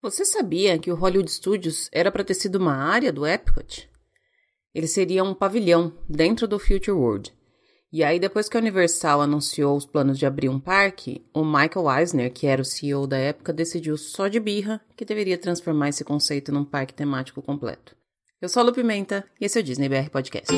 Você sabia que o Hollywood Studios era para ter sido uma área do Epcot? Ele seria um pavilhão dentro do Future World. E aí, depois que a Universal anunciou os planos de abrir um parque, o Michael Eisner, que era o CEO da época, decidiu só de birra que deveria transformar esse conceito num parque temático completo. Eu sou a Lu Pimenta e esse é o Disney BR Podcast.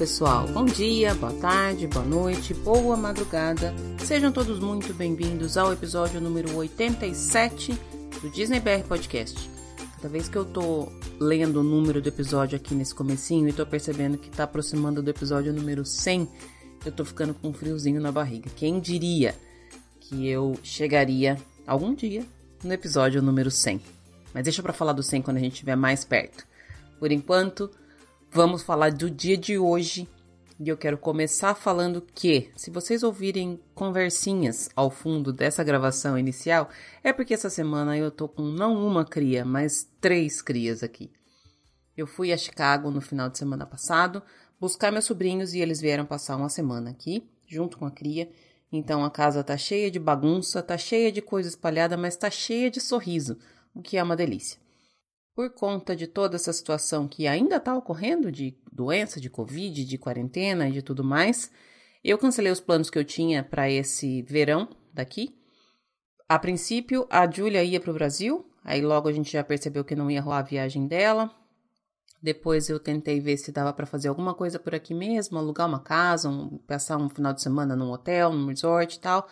Pessoal. Bom dia, boa tarde, boa noite, boa madrugada. Sejam todos muito bem-vindos ao episódio número 87 do Disney BR Podcast. Cada vez que eu tô lendo o número do episódio aqui nesse comecinho e tô percebendo que tá aproximando do episódio número 100, eu tô ficando com um friozinho na barriga. Quem diria que eu chegaria algum dia no episódio número 100? Mas deixa para falar do 100 quando a gente estiver mais perto. Por enquanto, Vamos falar do dia de hoje e eu quero começar falando que, se vocês ouvirem conversinhas ao fundo dessa gravação inicial, é porque essa semana eu tô com não uma cria, mas três crias aqui. Eu fui a Chicago no final de semana passado buscar meus sobrinhos e eles vieram passar uma semana aqui, junto com a cria. Então a casa tá cheia de bagunça, tá cheia de coisa espalhada, mas tá cheia de sorriso, o que é uma delícia por conta de toda essa situação que ainda está ocorrendo de doença, de Covid, de quarentena e de tudo mais, eu cancelei os planos que eu tinha para esse verão daqui. A princípio, a Júlia ia para o Brasil, aí logo a gente já percebeu que não ia rolar a viagem dela. Depois eu tentei ver se dava para fazer alguma coisa por aqui mesmo, alugar uma casa, um, passar um final de semana num hotel, num resort e tal.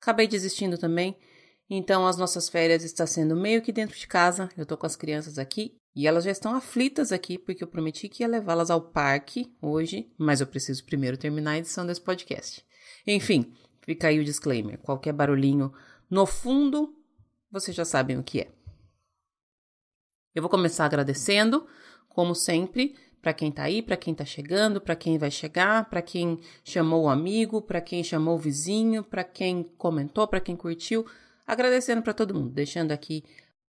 Acabei desistindo também. Então as nossas férias estão sendo meio que dentro de casa. Eu tô com as crianças aqui e elas já estão aflitas aqui porque eu prometi que ia levá-las ao parque hoje, mas eu preciso primeiro terminar a edição desse podcast. Enfim, fica aí o disclaimer. Qualquer barulhinho no fundo, vocês já sabem o que é. Eu vou começar agradecendo, como sempre, para quem tá aí, para quem tá chegando, para quem vai chegar, para quem chamou o amigo, para quem chamou o vizinho, para quem comentou, para quem curtiu agradecendo para todo mundo, deixando aqui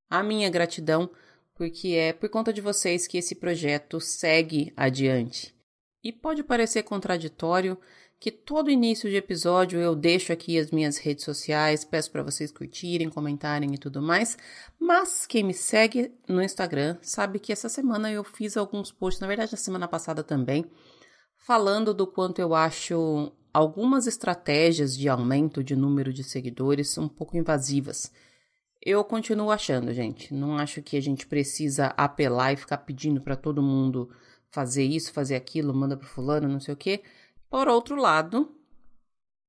a minha gratidão, porque é por conta de vocês que esse projeto segue adiante. E pode parecer contraditório que todo início de episódio eu deixo aqui as minhas redes sociais, peço para vocês curtirem, comentarem e tudo mais, mas quem me segue no Instagram sabe que essa semana eu fiz alguns posts, na verdade na semana passada também, falando do quanto eu acho algumas estratégias de aumento de número de seguidores são um pouco invasivas. Eu continuo achando, gente. Não acho que a gente precisa apelar e ficar pedindo para todo mundo fazer isso, fazer aquilo, manda pro fulano, não sei o quê. Por outro lado,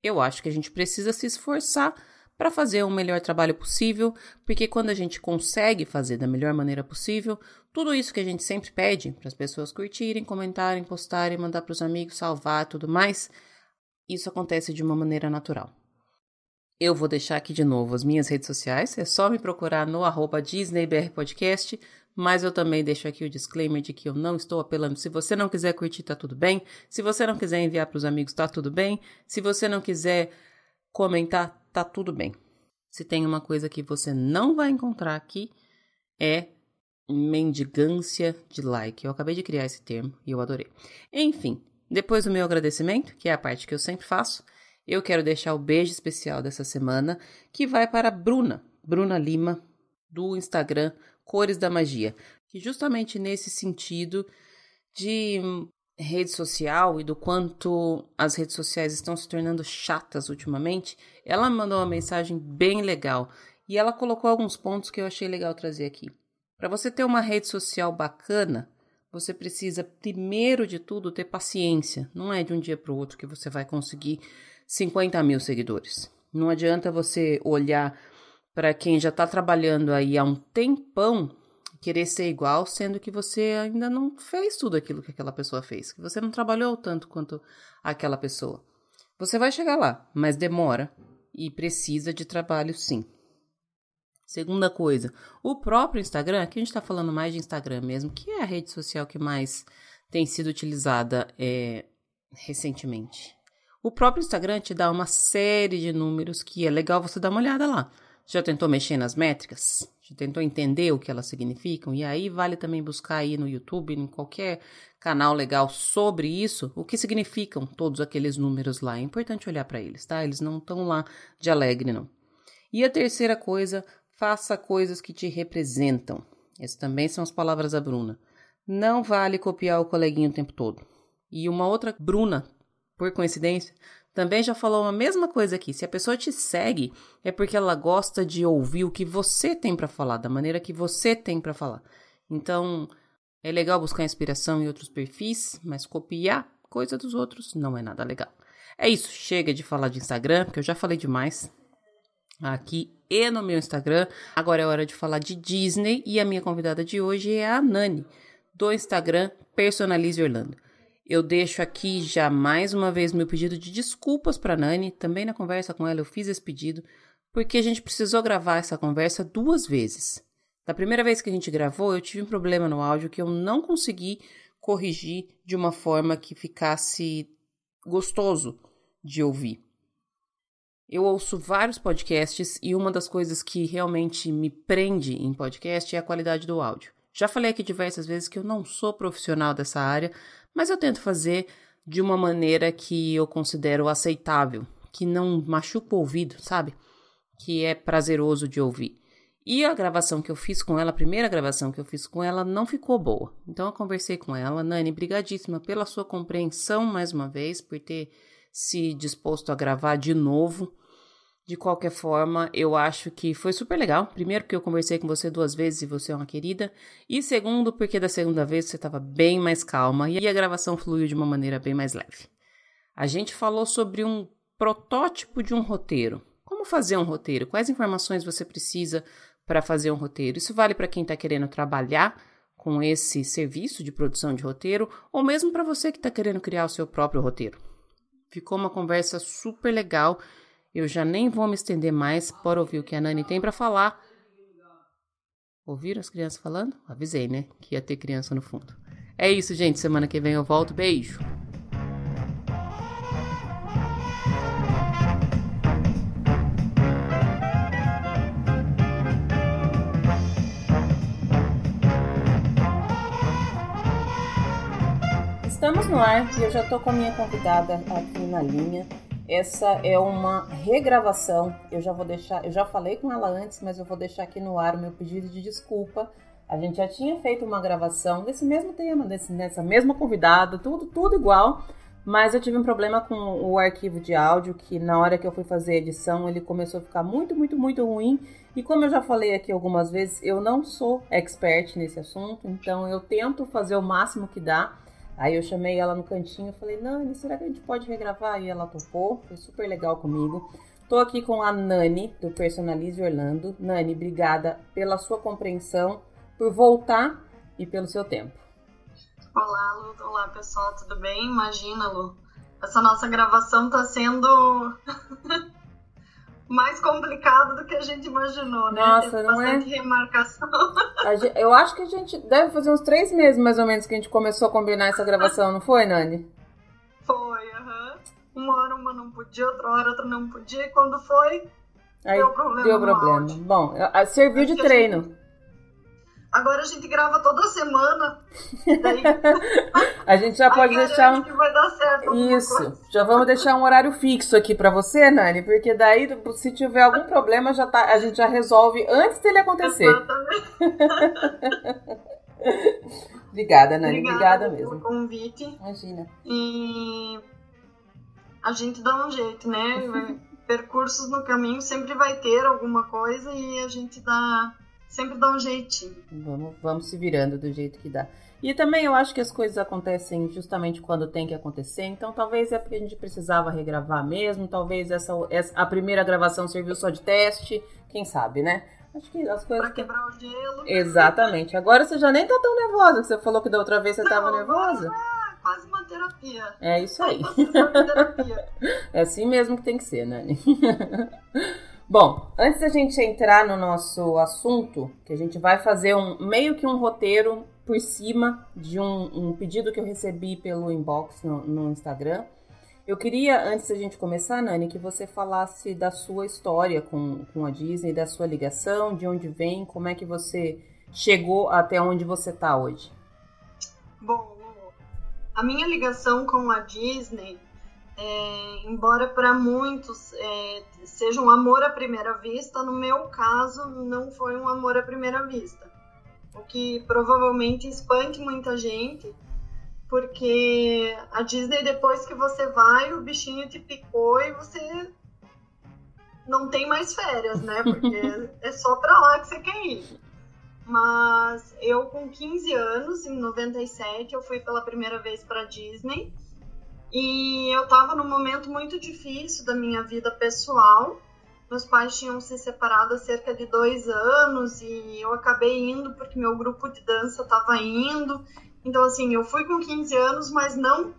eu acho que a gente precisa se esforçar para fazer o melhor trabalho possível, porque quando a gente consegue fazer da melhor maneira possível, tudo isso que a gente sempre pede para as pessoas curtirem, comentarem, postarem, mandar para os amigos, salvar, tudo mais, isso acontece de uma maneira natural. Eu vou deixar aqui de novo as minhas redes sociais, é só me procurar no arroba DisneyBRPodcast, mas eu também deixo aqui o disclaimer de que eu não estou apelando. Se você não quiser curtir, tá tudo bem. Se você não quiser enviar para os amigos, tá tudo bem. Se você não quiser comentar, tá tudo bem. Se tem uma coisa que você não vai encontrar aqui, é mendigância de like. Eu acabei de criar esse termo e eu adorei. Enfim, depois do meu agradecimento, que é a parte que eu sempre faço, eu quero deixar o beijo especial dessa semana, que vai para Bruna, Bruna Lima, do Instagram Cores da Magia, que justamente nesse sentido de rede social e do quanto as redes sociais estão se tornando chatas ultimamente, ela mandou uma mensagem bem legal e ela colocou alguns pontos que eu achei legal trazer aqui. Para você ter uma rede social bacana, você precisa, primeiro de tudo, ter paciência. Não é de um dia para o outro que você vai conseguir 50 mil seguidores. Não adianta você olhar para quem já está trabalhando aí há um tempão querer ser igual, sendo que você ainda não fez tudo aquilo que aquela pessoa fez, que você não trabalhou tanto quanto aquela pessoa. Você vai chegar lá, mas demora e precisa de trabalho sim. Segunda coisa, o próprio Instagram, aqui a gente está falando mais de Instagram mesmo, que é a rede social que mais tem sido utilizada é, recentemente. O próprio Instagram te dá uma série de números que é legal você dar uma olhada lá. Já tentou mexer nas métricas? Já tentou entender o que elas significam? E aí vale também buscar aí no YouTube, em qualquer canal legal sobre isso, o que significam todos aqueles números lá. É importante olhar para eles, tá? Eles não estão lá de alegre, não. E a terceira coisa, faça coisas que te representam. Essas também são as palavras da Bruna. Não vale copiar o coleguinha o tempo todo. E uma outra Bruna, por coincidência, também já falou a mesma coisa aqui. Se a pessoa te segue, é porque ela gosta de ouvir o que você tem para falar, da maneira que você tem para falar. Então, é legal buscar inspiração em outros perfis, mas copiar coisa dos outros não é nada legal. É isso, chega de falar de Instagram, porque eu já falei demais aqui e no meu Instagram. Agora é hora de falar de Disney e a minha convidada de hoje é a Nani, do Instagram Personalize Orlando. Eu deixo aqui já mais uma vez meu pedido de desculpas para Nani. Também na conversa com ela eu fiz esse pedido, porque a gente precisou gravar essa conversa duas vezes. Da primeira vez que a gente gravou, eu tive um problema no áudio que eu não consegui corrigir de uma forma que ficasse gostoso de ouvir. Eu ouço vários podcasts e uma das coisas que realmente me prende em podcast é a qualidade do áudio. Já falei aqui diversas vezes que eu não sou profissional dessa área, mas eu tento fazer de uma maneira que eu considero aceitável, que não machuca o ouvido, sabe? Que é prazeroso de ouvir. E a gravação que eu fiz com ela, a primeira gravação que eu fiz com ela, não ficou boa. Então eu conversei com ela, Nani, brigadíssima pela sua compreensão mais uma vez, por ter se disposto a gravar de novo. De qualquer forma, eu acho que foi super legal. Primeiro, porque eu conversei com você duas vezes e você é uma querida. E segundo, porque da segunda vez você estava bem mais calma e a gravação fluiu de uma maneira bem mais leve. A gente falou sobre um protótipo de um roteiro. Como fazer um roteiro? Quais informações você precisa para fazer um roteiro? Isso vale para quem está querendo trabalhar com esse serviço de produção de roteiro ou mesmo para você que está querendo criar o seu próprio roteiro. Ficou uma conversa super legal eu já nem vou me estender mais para ouvir o que a Nani tem para falar. Ouviram as crianças falando? Avisei, né? Que ia ter criança no fundo. É isso, gente. Semana que vem eu volto. Beijo. Estamos no ar e eu já tô com a minha convidada aqui na linha. Essa é uma regravação. Eu já vou deixar, eu já falei com ela antes, mas eu vou deixar aqui no ar o meu pedido de desculpa. A gente já tinha feito uma gravação desse mesmo tema, desse, nessa mesma convidada, tudo, tudo igual. Mas eu tive um problema com o arquivo de áudio que na hora que eu fui fazer a edição ele começou a ficar muito, muito, muito ruim. E como eu já falei aqui algumas vezes, eu não sou expert nesse assunto, então eu tento fazer o máximo que dá. Aí eu chamei ela no cantinho falei, Nani, será que a gente pode regravar? E ela topou, foi super legal comigo. Tô aqui com a Nani, do Personalize Orlando. Nani, obrigada pela sua compreensão, por voltar e pelo seu tempo. Olá, Lu. Olá, pessoal, tudo bem? Imagina, Lu. Essa nossa gravação tá sendo mais complicado do que a gente imaginou, né? Nossa, Teve não é? bastante é? remarcação. Gente, eu acho que a gente deve fazer uns três meses, mais ou menos, que a gente começou a combinar essa gravação, não foi, Nani? Foi, aham. Uhum. Uma hora uma não podia, outra hora outra não podia, e quando foi, Aí, deu problema. Deu problema. Bom, serviu de treino. Agora a gente grava toda semana. Daí... a gente já pode deixar um. Que vai dar certo Isso. Já vamos deixar um horário fixo aqui para você, Nani, porque daí se tiver algum problema já tá, a gente já resolve antes dele acontecer. Exatamente. Obrigada, Nani. Obrigada, Obrigada mesmo. Pelo convite. Imagina. E a gente dá um jeito, né? Percursos no caminho sempre vai ter alguma coisa e a gente dá sempre dá um jeitinho. Vamos, vamos se virando do jeito que dá. E também eu acho que as coisas acontecem justamente quando tem que acontecer, então talvez é porque a gente precisava regravar mesmo, talvez essa, essa a primeira gravação serviu só de teste, quem sabe, né? Acho que as coisas. Pra quebrar o gelo. Exatamente. Agora você já nem tá tão nervosa, que você falou que da outra vez você Não, tava nervosa. É quase uma terapia. É isso aí. é assim mesmo que tem que ser, Nani. Bom, antes da gente entrar no nosso assunto, que a gente vai fazer um meio que um roteiro por cima de um, um pedido que eu recebi pelo inbox no, no Instagram. Eu queria, antes da gente começar, Nani, que você falasse da sua história com, com a Disney, da sua ligação, de onde vem, como é que você chegou até onde você está hoje. Bom, a minha ligação com a Disney, é, embora para muitos é, seja um amor à primeira vista, no meu caso não foi um amor à primeira vista. O que provavelmente espante muita gente, porque a Disney, depois que você vai, o bichinho te picou e você não tem mais férias, né? Porque é só pra lá que você quer ir. Mas eu, com 15 anos, em 97, eu fui pela primeira vez para Disney. E eu estava num momento muito difícil da minha vida pessoal. Meus pais tinham se separado há cerca de dois anos e eu acabei indo porque meu grupo de dança estava indo. Então, assim, eu fui com 15 anos, mas não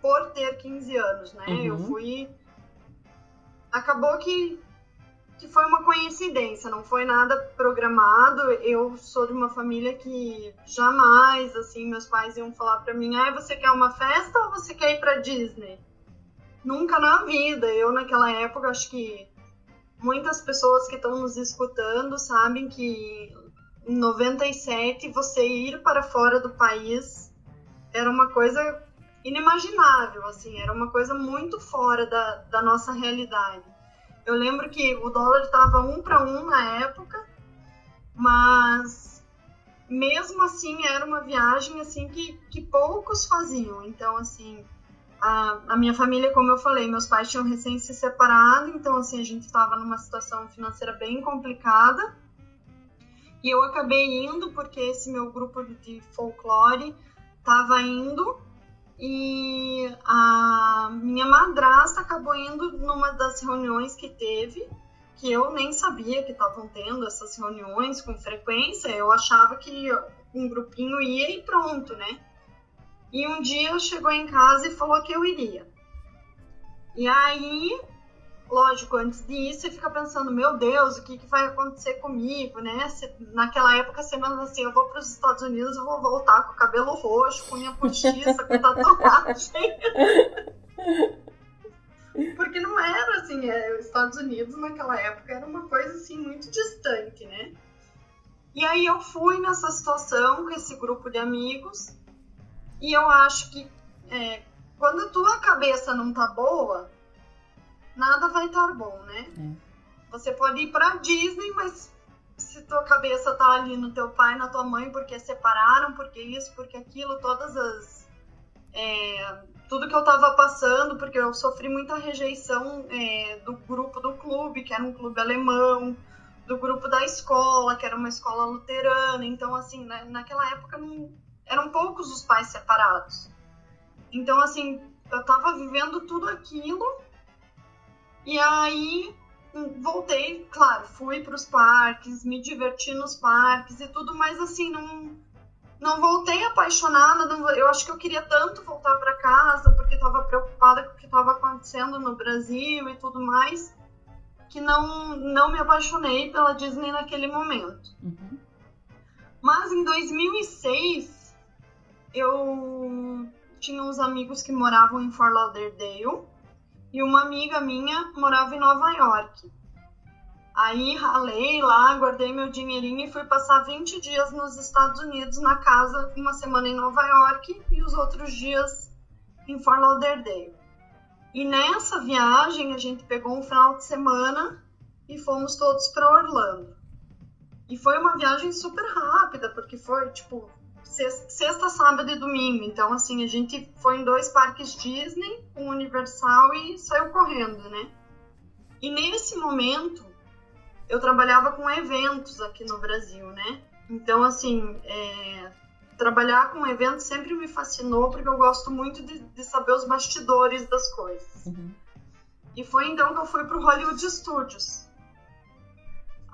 por ter 15 anos, né? Uhum. Eu fui. Acabou que que foi uma coincidência, não foi nada programado. Eu sou de uma família que jamais, assim, meus pais iam falar para mim: "Ah, você quer uma festa ou você quer ir para Disney?" Nunca na vida. Eu naquela época acho que muitas pessoas que estão nos escutando sabem que em 97 você ir para fora do país era uma coisa inimaginável, assim, era uma coisa muito fora da, da nossa realidade. Eu lembro que o dólar estava um para um na época, mas mesmo assim era uma viagem assim que, que poucos faziam. Então, assim, a, a minha família, como eu falei, meus pais tinham recém se separado, então assim, a gente estava numa situação financeira bem complicada. E eu acabei indo porque esse meu grupo de folclore estava indo e a minha madrasta acabou indo numa das reuniões que teve, que eu nem sabia que estavam tendo essas reuniões com frequência, eu achava que um grupinho ia e pronto, né? E um dia chegou em casa e falou que eu iria. E aí lógico, antes disso você fica pensando, meu Deus, o que, que vai acontecer comigo, né? Se, naquela época você pensa assim, eu vou para os Estados Unidos, eu vou voltar com o cabelo roxo, com minha postiça, com tatuagem. Porque não era assim, é, os Estados Unidos naquela época era uma coisa assim muito distante, né? E aí eu fui nessa situação com esse grupo de amigos e eu acho que é, quando a tua cabeça não tá boa, estar bom, né? É. Você pode ir pra Disney, mas se tua cabeça tá ali no teu pai, na tua mãe, porque separaram, porque isso, porque aquilo, todas as. É, tudo que eu tava passando, porque eu sofri muita rejeição é, do grupo do clube, que era um clube alemão, do grupo da escola, que era uma escola luterana. Então, assim, na, naquela época não, eram poucos os pais separados. Então, assim, eu tava vivendo tudo aquilo e aí voltei, claro, fui para os parques, me diverti nos parques e tudo, mas assim, não, não voltei apaixonada. Não, eu acho que eu queria tanto voltar para casa porque estava preocupada com o que estava acontecendo no Brasil e tudo mais, que não, não me apaixonei pela Disney naquele momento. Uhum. Mas em 2006, eu tinha uns amigos que moravam em Fort Lauderdale e uma amiga minha morava em Nova York. Aí ralei lá, guardei meu dinheirinho e fui passar 20 dias nos Estados Unidos na casa, uma semana em Nova York e os outros dias em Fort Lauderdale. E nessa viagem a gente pegou um final de semana e fomos todos para Orlando. E foi uma viagem super rápida, porque foi tipo sexta, sábado e domingo. Então, assim, a gente foi em dois parques Disney, um Universal e saiu correndo, né? E nesse momento, eu trabalhava com eventos aqui no Brasil, né? Então, assim, é, trabalhar com eventos sempre me fascinou, porque eu gosto muito de, de saber os bastidores das coisas. Uhum. E foi então que eu fui para o Hollywood Studios.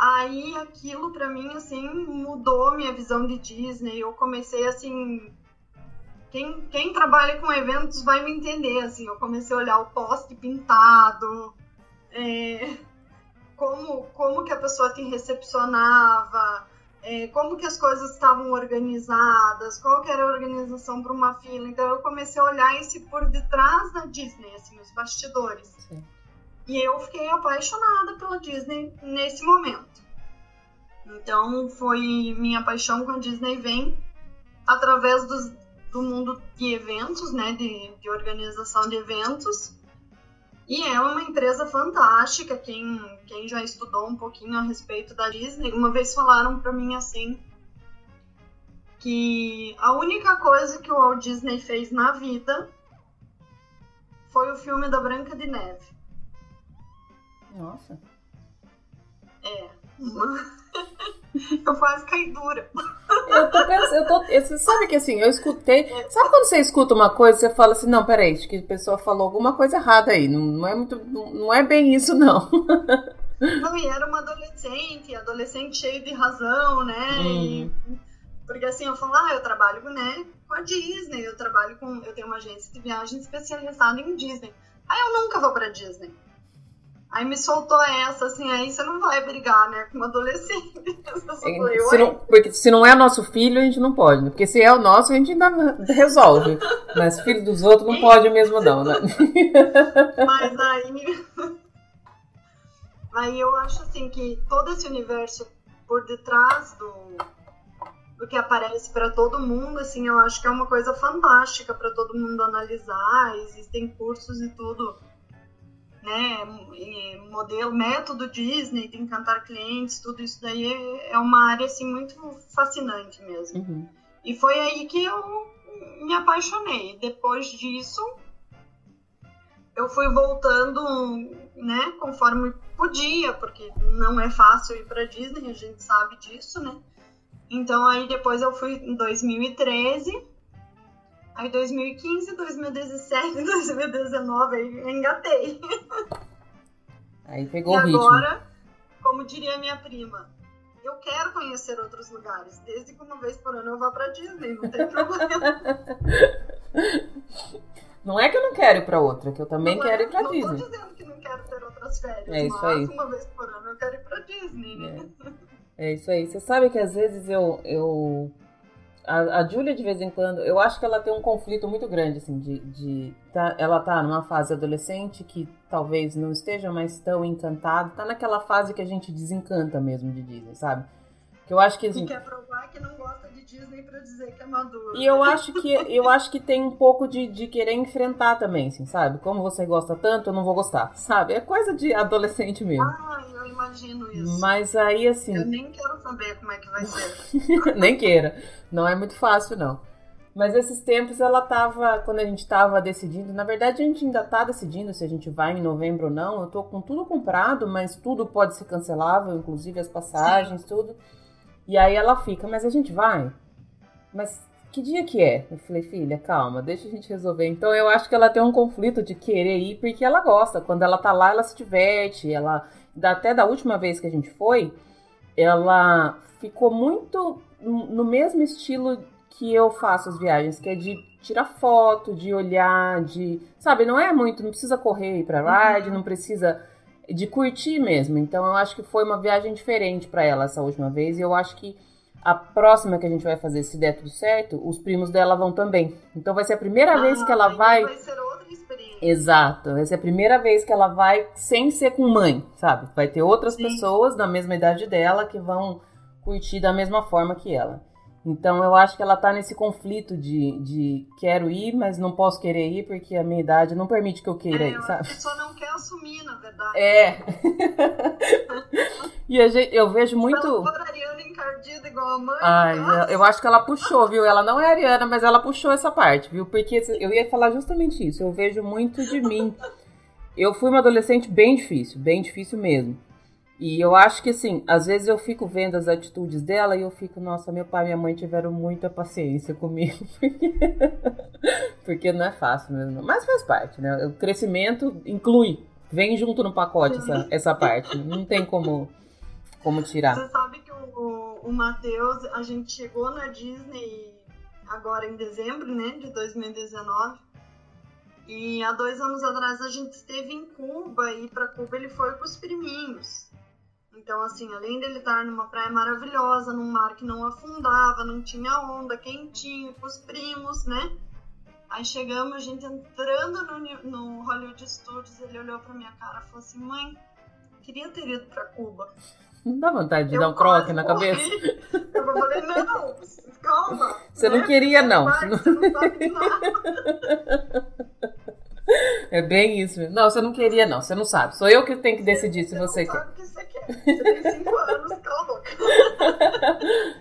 Aí aquilo para mim assim mudou minha visão de Disney. Eu comecei assim, quem, quem trabalha com eventos vai me entender assim. Eu comecei a olhar o poste pintado, é, como como que a pessoa te recepcionava, é, como que as coisas estavam organizadas, qual que era a organização para uma fila. Então eu comecei a olhar esse por detrás da Disney, assim, os bastidores. Sim. E eu fiquei apaixonada pela Disney nesse momento. Então foi minha paixão com a Disney vem através dos, do mundo de eventos, né, de, de organização de eventos. E é uma empresa fantástica. Quem, quem já estudou um pouquinho a respeito da Disney, uma vez falaram para mim assim que a única coisa que o Walt Disney fez na vida foi o filme da Branca de Neve. Nossa. É. eu quase caí dura. Eu tô pensando, eu tô, você sabe que assim, eu escutei. Sabe quando você escuta uma coisa você fala assim, não, peraí, acho que a pessoa falou alguma coisa errada aí. Não, não é muito. Não, não é bem isso, não. Não, e era uma adolescente, adolescente cheio de razão, né? Hum. E, porque assim, eu falo, ah, eu trabalho né, com a Disney, eu trabalho com. Eu tenho uma agência de viagem especializada em Disney. Aí eu nunca vou pra Disney. Aí me soltou essa, assim, aí você não vai brigar, né, com uma adolescente. Falei, se não, porque se não é nosso filho, a gente não pode, né? Porque se é o nosso, a gente ainda resolve. Mas filho dos outros não pode mesmo, não, né? Mas aí. Aí eu acho assim que todo esse universo por detrás do, do que aparece para todo mundo, assim, eu acho que é uma coisa fantástica para todo mundo analisar. Existem cursos e tudo né, modelo, método Disney de encantar clientes, tudo isso daí é, é uma área assim muito fascinante mesmo. Uhum. E foi aí que eu me apaixonei. Depois disso, eu fui voltando, né, conforme podia, porque não é fácil ir para Disney, a gente sabe disso, né? Então aí depois eu fui em 2013 Aí 2015, 2017, 2019, aí engatei. Aí pegou e o ritmo. agora, como diria minha prima, eu quero conhecer outros lugares, desde que uma vez por ano eu vá pra Disney, não tem problema. Não é que eu não quero ir pra outra, que eu também não é, quero é, ir pra não Disney. Não tô dizendo que não quero ter outras férias, é isso mas aí. uma vez por ano eu quero ir pra Disney, né? É, é isso aí. Você sabe que às vezes eu, eu a, a Julia, de vez em quando, eu acho que ela tem um conflito muito grande, assim, de. de tá, ela tá numa fase adolescente que talvez não esteja mais tão encantada. Tá naquela fase que a gente desencanta mesmo de Disney, sabe? Que eu acho que. Assim, quer provar que não gosta de Disney pra dizer que é maduro. E eu acho que, eu acho que tem um pouco de, de querer enfrentar também, assim, sabe? Como você gosta tanto, eu não vou gostar, sabe? É coisa de adolescente mesmo. Ah, eu imagino isso. Mas aí, assim. Eu nem quero saber como é que vai ser. nem queira. Não é muito fácil, não. Mas esses tempos ela tava, quando a gente tava decidindo, na verdade a gente ainda tá decidindo se a gente vai em novembro ou não. Eu tô com tudo comprado, mas tudo pode ser cancelável, inclusive as passagens, Sim. tudo. E aí ela fica, mas a gente vai? Mas que dia que é? Eu falei, filha, calma, deixa a gente resolver. Então eu acho que ela tem um conflito de querer ir porque ela gosta. Quando ela tá lá, ela se diverte. Ela, até da última vez que a gente foi, ela ficou muito no mesmo estilo que eu faço as viagens, que é de tirar foto, de olhar, de. Sabe, não é muito, não precisa correr ir pra ride, uhum. não precisa. de curtir mesmo. Então eu acho que foi uma viagem diferente para ela essa última vez e eu acho que a próxima que a gente vai fazer, se der tudo certo, os primos dela vão também. Então vai ser a primeira ah, vez que ela vai. Vai ser. Exato, vai ser a primeira vez que ela vai sem ser com mãe, sabe? Vai ter outras Sim. pessoas da mesma idade dela que vão curtir da mesma forma que ela. Então eu acho que ela tá nesse conflito de, de quero ir, mas não posso querer ir porque a minha idade não permite que eu queira é, ir, sabe? A pessoa não quer assumir, na verdade. É. e a gente, eu vejo muito. Ela Ariana encardida igual a mãe. Ai, eu, eu acho que ela puxou, viu? Ela não é Ariana, mas ela puxou essa parte, viu? Porque eu ia falar justamente isso. Eu vejo muito de mim. Eu fui uma adolescente bem difícil, bem difícil mesmo. E eu acho que, assim, às vezes eu fico vendo as atitudes dela e eu fico, nossa, meu pai e minha mãe tiveram muita paciência comigo. Porque, porque não é fácil mesmo. Mas faz parte, né? O crescimento inclui, vem junto no pacote essa, essa parte. Não tem como, como tirar. Você sabe que o, o Matheus, a gente chegou na Disney agora em dezembro, né, de 2019. E há dois anos atrás a gente esteve em Cuba e para Cuba ele foi com os priminhos. Então, assim, além dele estar numa praia maravilhosa, num mar que não afundava, não tinha onda, quentinho, com os primos, né? Aí chegamos, a gente entrando no, no Hollywood Studios, ele olhou pra minha cara e falou assim: mãe, queria ter ido pra Cuba. Não dá vontade de eu dar um croque na cabeça? Eu falei: não, calma. Você né? não queria, não. Você não sabe nada. É bem isso. Não, você não queria, não. Você não sabe. Sou eu que tenho que decidir se você, quer. Sabe o que você quer. Você tem cinco anos, cala a boca.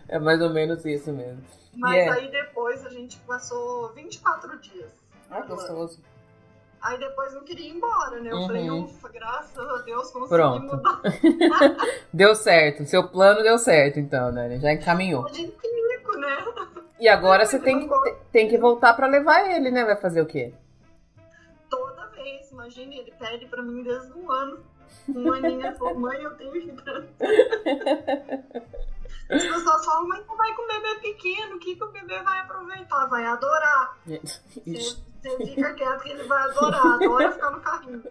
É mais ou menos isso mesmo. Mas yeah. aí depois a gente passou 24 dias. Ah, gostoso. Aí depois não queria ir embora, né? Eu uhum. falei, ufa, graças a Deus consegui Pronto. mudar. deu certo. Seu plano deu certo, então, né? Já encaminhou. A gente rico, né? E agora você tem que, tem que voltar para levar ele, né? Vai fazer o quê? Imagine, ele pede para mim desde um ano. Um aninho, falou, mãe, eu tenho pra... As pessoas falam, mas tu vai com o bebê pequeno, o que, que o bebê vai aproveitar? Vai adorar. Você, fica quieto que ele vai adorar, adora ficar no carrinho.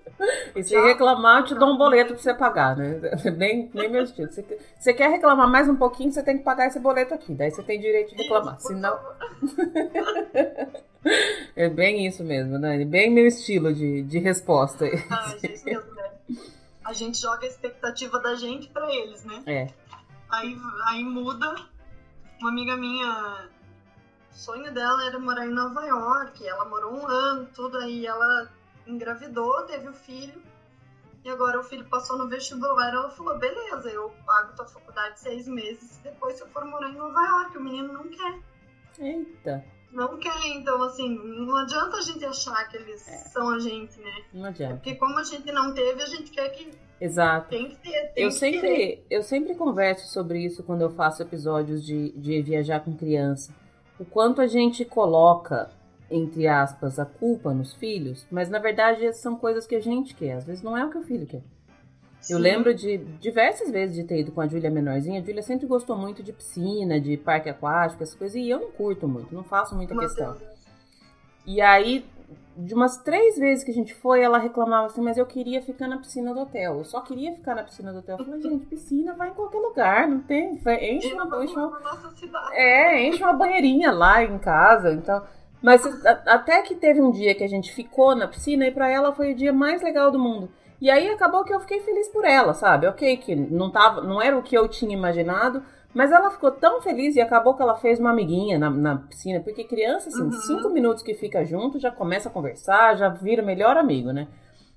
E se reclamar, eu te dou um boleto pra você pagar, né? Nem, nem meu estilo. Você, você quer reclamar mais um pouquinho, você tem que pagar esse boleto aqui. Daí você tem direito de reclamar. Senão. é bem isso mesmo, Dani. Bem meu estilo de, de resposta. Ah, mesmo, né? A gente joga a expectativa da gente pra eles, né? É. Aí, aí muda. Uma amiga minha, o sonho dela era morar em Nova York. Ela morou um ano, tudo. Aí ela engravidou, teve o filho. E agora o filho passou no vestibular. Ela falou: beleza, eu pago tua faculdade seis meses. Depois, se eu for morar em Nova York, o menino não quer. Eita. Não quer, então, assim, não adianta a gente achar que eles é. são a gente, né? Não adianta. Porque como a gente não teve, a gente quer que Exato. Tem que ter. Tem eu, que sempre, eu sempre converso sobre isso quando eu faço episódios de, de viajar com criança. O quanto a gente coloca, entre aspas, a culpa nos filhos, mas na verdade são coisas que a gente quer. Às vezes não é o que o filho quer. Sim. Eu lembro de diversas vezes de ter ido com a Júlia menorzinha. A Júlia sempre gostou muito de piscina, de parque aquático, essas coisas, e eu não curto muito, não faço muita Meu questão. Deus. E aí, de umas três vezes que a gente foi, ela reclamava assim, mas eu queria ficar na piscina do hotel. Eu só queria ficar na piscina do hotel. Eu falei, gente, piscina vai em qualquer lugar, não tem. Enche uma, enche uma, é, enche uma banheirinha lá em casa. Então. Mas até que teve um dia que a gente ficou na piscina e para ela foi o dia mais legal do mundo. E aí acabou que eu fiquei feliz por ela, sabe? Ok, que não, tava, não era o que eu tinha imaginado, mas ela ficou tão feliz e acabou que ela fez uma amiguinha na, na piscina, porque criança, assim, uhum. cinco minutos que fica junto, já começa a conversar, já vira melhor amigo, né?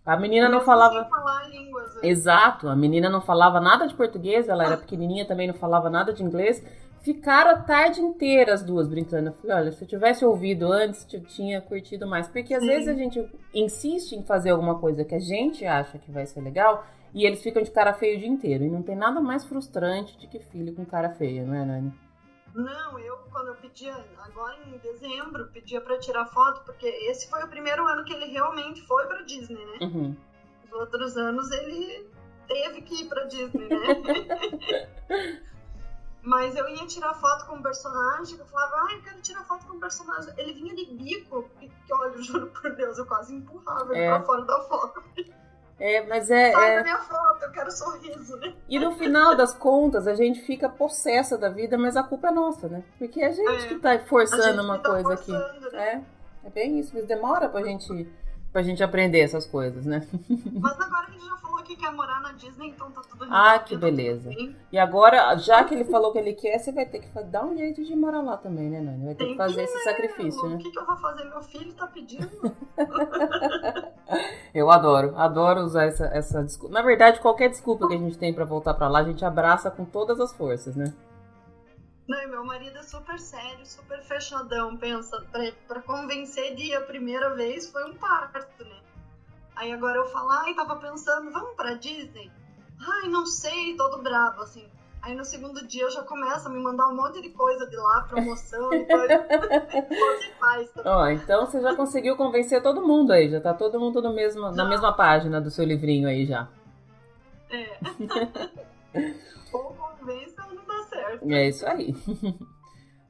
A menina não falava. Línguas? Exato, a menina não falava nada de português, ela era pequenininha também, não falava nada de inglês. Ficaram a tarde inteira as duas brincando. Eu falei, olha, se eu tivesse ouvido antes, eu tinha curtido mais. Porque às Sim. vezes a gente insiste em fazer alguma coisa que a gente acha que vai ser legal e eles ficam de cara feia o dia inteiro. E não tem nada mais frustrante de que filho com cara feia, não é, Nani? Não, eu quando eu pedia, agora em dezembro, pedia para tirar foto, porque esse foi o primeiro ano que ele realmente foi para Disney, né? Uhum. Os outros anos ele teve que ir para Disney, né? Mas eu ia tirar foto com o personagem, eu falava, ah, eu quero tirar foto com o personagem. Ele vinha de bico, que olha, juro por Deus, eu quase empurrava ele é. pra fora da foto. É, mas é. Sai é... da minha foto, eu quero sorriso, né? E no final das contas, a gente fica possessa da vida, mas a culpa é nossa, né? Porque é a gente é. que tá forçando uma tá coisa forçando, aqui. Né? É, é bem isso, mas demora pra gente, pra gente aprender essas coisas, né? Mas agora a gente já falou que quer morar na Disney, então tá tudo Ah, que beleza. E agora, já que ele falou que ele quer, você vai ter que dar um jeito de morar lá também, né, Nani? Vai ter Tem que fazer que, esse sacrifício, né? O que, que eu vou fazer? Meu filho tá pedindo. eu adoro, adoro usar essa, essa desculpa. Na verdade, qualquer desculpa que a gente tem para voltar para lá, a gente abraça com todas as forças, né? Não, meu marido é super sério, super fechadão. Pensa, pra, pra convencer de ir a primeira vez foi um parto, né? Aí agora eu falo, ai, tava pensando, vamos pra Disney? Ai, não sei, todo bravo, assim. Aí no segundo dia eu já começo a me mandar um monte de coisa de lá, promoção e coisa. faz Ó, então você já conseguiu convencer todo mundo aí, já tá todo mundo no mesmo, na mesma página do seu livrinho aí já. É. ou convence ou não. É isso aí.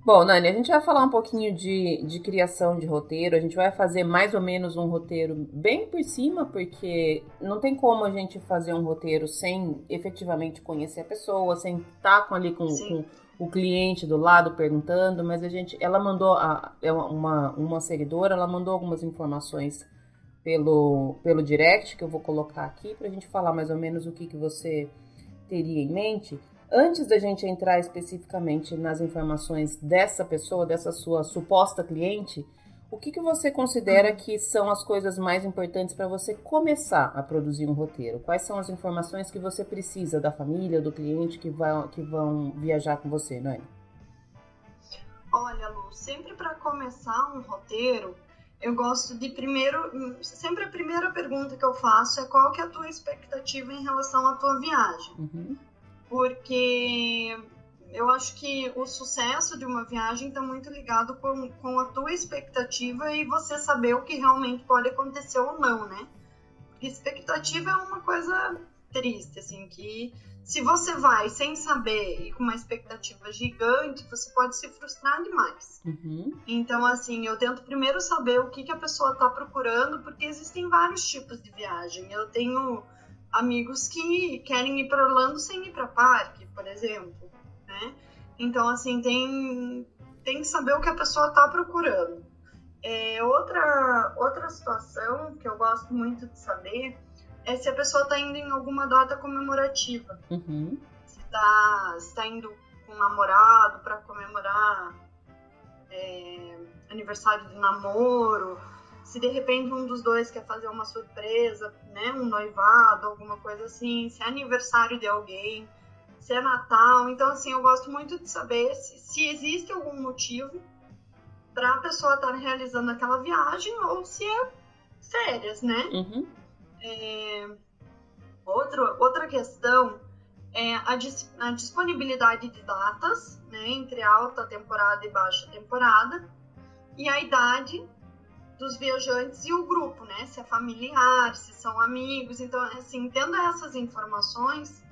Bom, Nani, a gente vai falar um pouquinho de, de criação de roteiro. A gente vai fazer mais ou menos um roteiro bem por cima, porque não tem como a gente fazer um roteiro sem efetivamente conhecer a pessoa, sem estar com, ali com, com o cliente do lado perguntando. Mas a gente, ela mandou, a, é uma, uma seguidora, ela mandou algumas informações pelo, pelo direct, que eu vou colocar aqui, para a gente falar mais ou menos o que, que você teria em mente. Antes da gente entrar especificamente nas informações dessa pessoa, dessa sua suposta cliente, o que, que você considera que são as coisas mais importantes para você começar a produzir um roteiro? Quais são as informações que você precisa da família, do cliente que, vai, que vão viajar com você, Nani? Olha, Lu, sempre para começar um roteiro, eu gosto de primeiro, sempre a primeira pergunta que eu faço é qual que é a tua expectativa em relação à tua viagem. Uhum porque eu acho que o sucesso de uma viagem está muito ligado com, com a tua expectativa e você saber o que realmente pode acontecer ou não, né? Porque expectativa é uma coisa triste, assim, que se você vai sem saber e com uma expectativa gigante, você pode se frustrar demais. Uhum. Então, assim, eu tento primeiro saber o que, que a pessoa está procurando, porque existem vários tipos de viagem. Eu tenho amigos que querem ir para Orlando sem ir para parque, por exemplo, né? Então, assim, tem, tem que saber o que a pessoa está procurando. É, outra, outra situação que eu gosto muito de saber é se a pessoa está indo em alguma data comemorativa. Uhum. Se está tá indo com um namorado para comemorar é, aniversário de namoro, se de repente um dos dois quer fazer uma surpresa, né, um noivado, alguma coisa assim, se é aniversário de alguém, se é Natal. Então, assim, eu gosto muito de saber se, se existe algum motivo para a pessoa estar tá realizando aquela viagem ou se é férias, né? Uhum. É, outro, outra questão é a, dis, a disponibilidade de datas, né, entre alta temporada e baixa temporada, e a idade dos viajantes e o grupo, né? Se é familiar, se são amigos. Então, assim, tendo essas informações,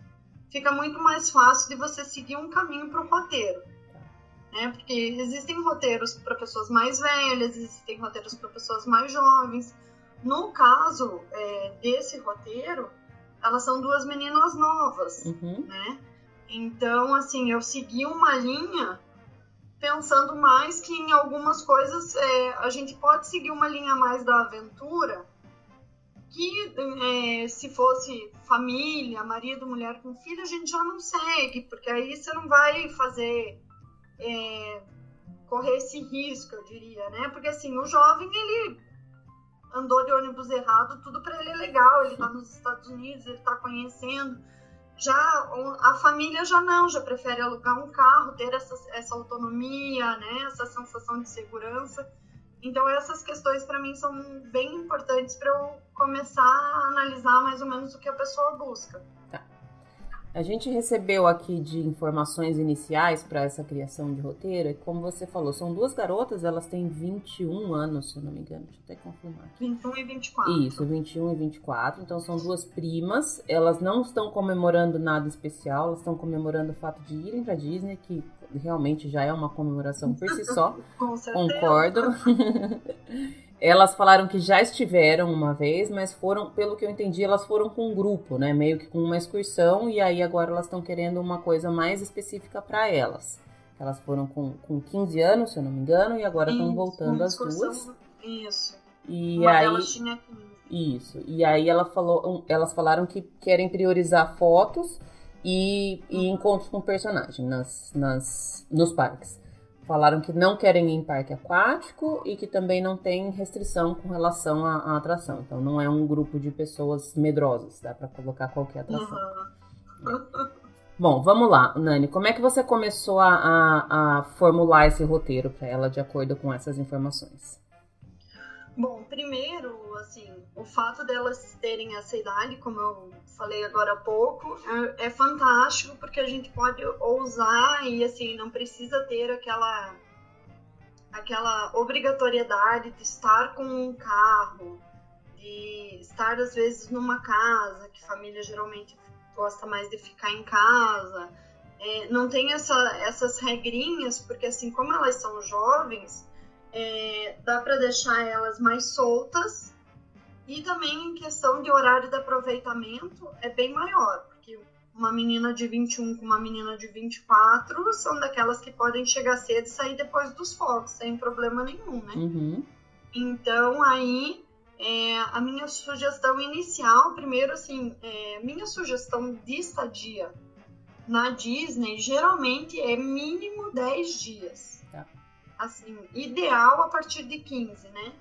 fica muito mais fácil de você seguir um caminho para o roteiro. Né? Porque existem roteiros para pessoas mais velhas, existem roteiros para pessoas mais jovens. No caso é, desse roteiro, elas são duas meninas novas, uhum. né? Então, assim, eu segui uma linha pensando mais que em algumas coisas é, a gente pode seguir uma linha mais da aventura que é, se fosse família, marido, mulher com filho, a gente já não segue, porque aí você não vai fazer é, correr esse risco, eu diria, né? Porque assim, o jovem ele andou de ônibus errado, tudo para ele é legal, ele está nos Estados Unidos, ele está conhecendo já a família já não, já prefere alugar um carro, ter essa, essa autonomia, né, essa sensação de segurança. Então essas questões para mim são bem importantes para eu começar a analisar mais ou menos o que a pessoa busca. A gente recebeu aqui de informações iniciais para essa criação de roteiro, e como você falou, são duas garotas, elas têm 21 anos, se eu não me engano, deixa eu até confirmar. Aqui. 21 e 24. Isso, 21 e 24, então são duas primas, elas não estão comemorando nada especial, elas estão comemorando o fato de irem para Disney, que realmente já é uma comemoração por si só. Com Concordo. Elas falaram que já estiveram uma vez, mas foram, pelo que eu entendi, elas foram com um grupo, né? Meio que com uma excursão, e aí agora elas estão querendo uma coisa mais específica para elas. Elas foram com, com 15 anos, se eu não me engano, e agora estão voltando as duas. Isso. E uma aí. Tinha 15. Isso. E aí ela falou, elas falaram que querem priorizar fotos e, e uhum. encontros com personagens nas, nas, nos parques falaram que não querem ir em parque aquático e que também não tem restrição com relação à, à atração. Então não é um grupo de pessoas medrosas, dá para colocar qualquer atração. Uhum. Bom, vamos lá, Nani. Como é que você começou a, a, a formular esse roteiro para ela de acordo com essas informações? Bom, primeiro, assim, o fato delas terem essa idade, como eu falei agora há pouco, é, é, fantástico porque a gente pode ousar e assim não precisa ter aquela aquela obrigatoriedade de estar com um carro, de estar às vezes numa casa, que família geralmente gosta mais de ficar em casa. é, não tem essa, essas regrinhas, porque assim, como elas são jovens, é, dá para deixar elas mais soltas e também em questão de horário de aproveitamento é bem maior, porque uma menina de 21 com uma menina de 24 são daquelas que podem chegar cedo e sair depois dos fogos, sem problema nenhum, né? Uhum. Então aí é, a minha sugestão inicial, primeiro assim, é, minha sugestão de estadia na Disney geralmente é mínimo 10 dias. Assim, ideal a partir de 15, né?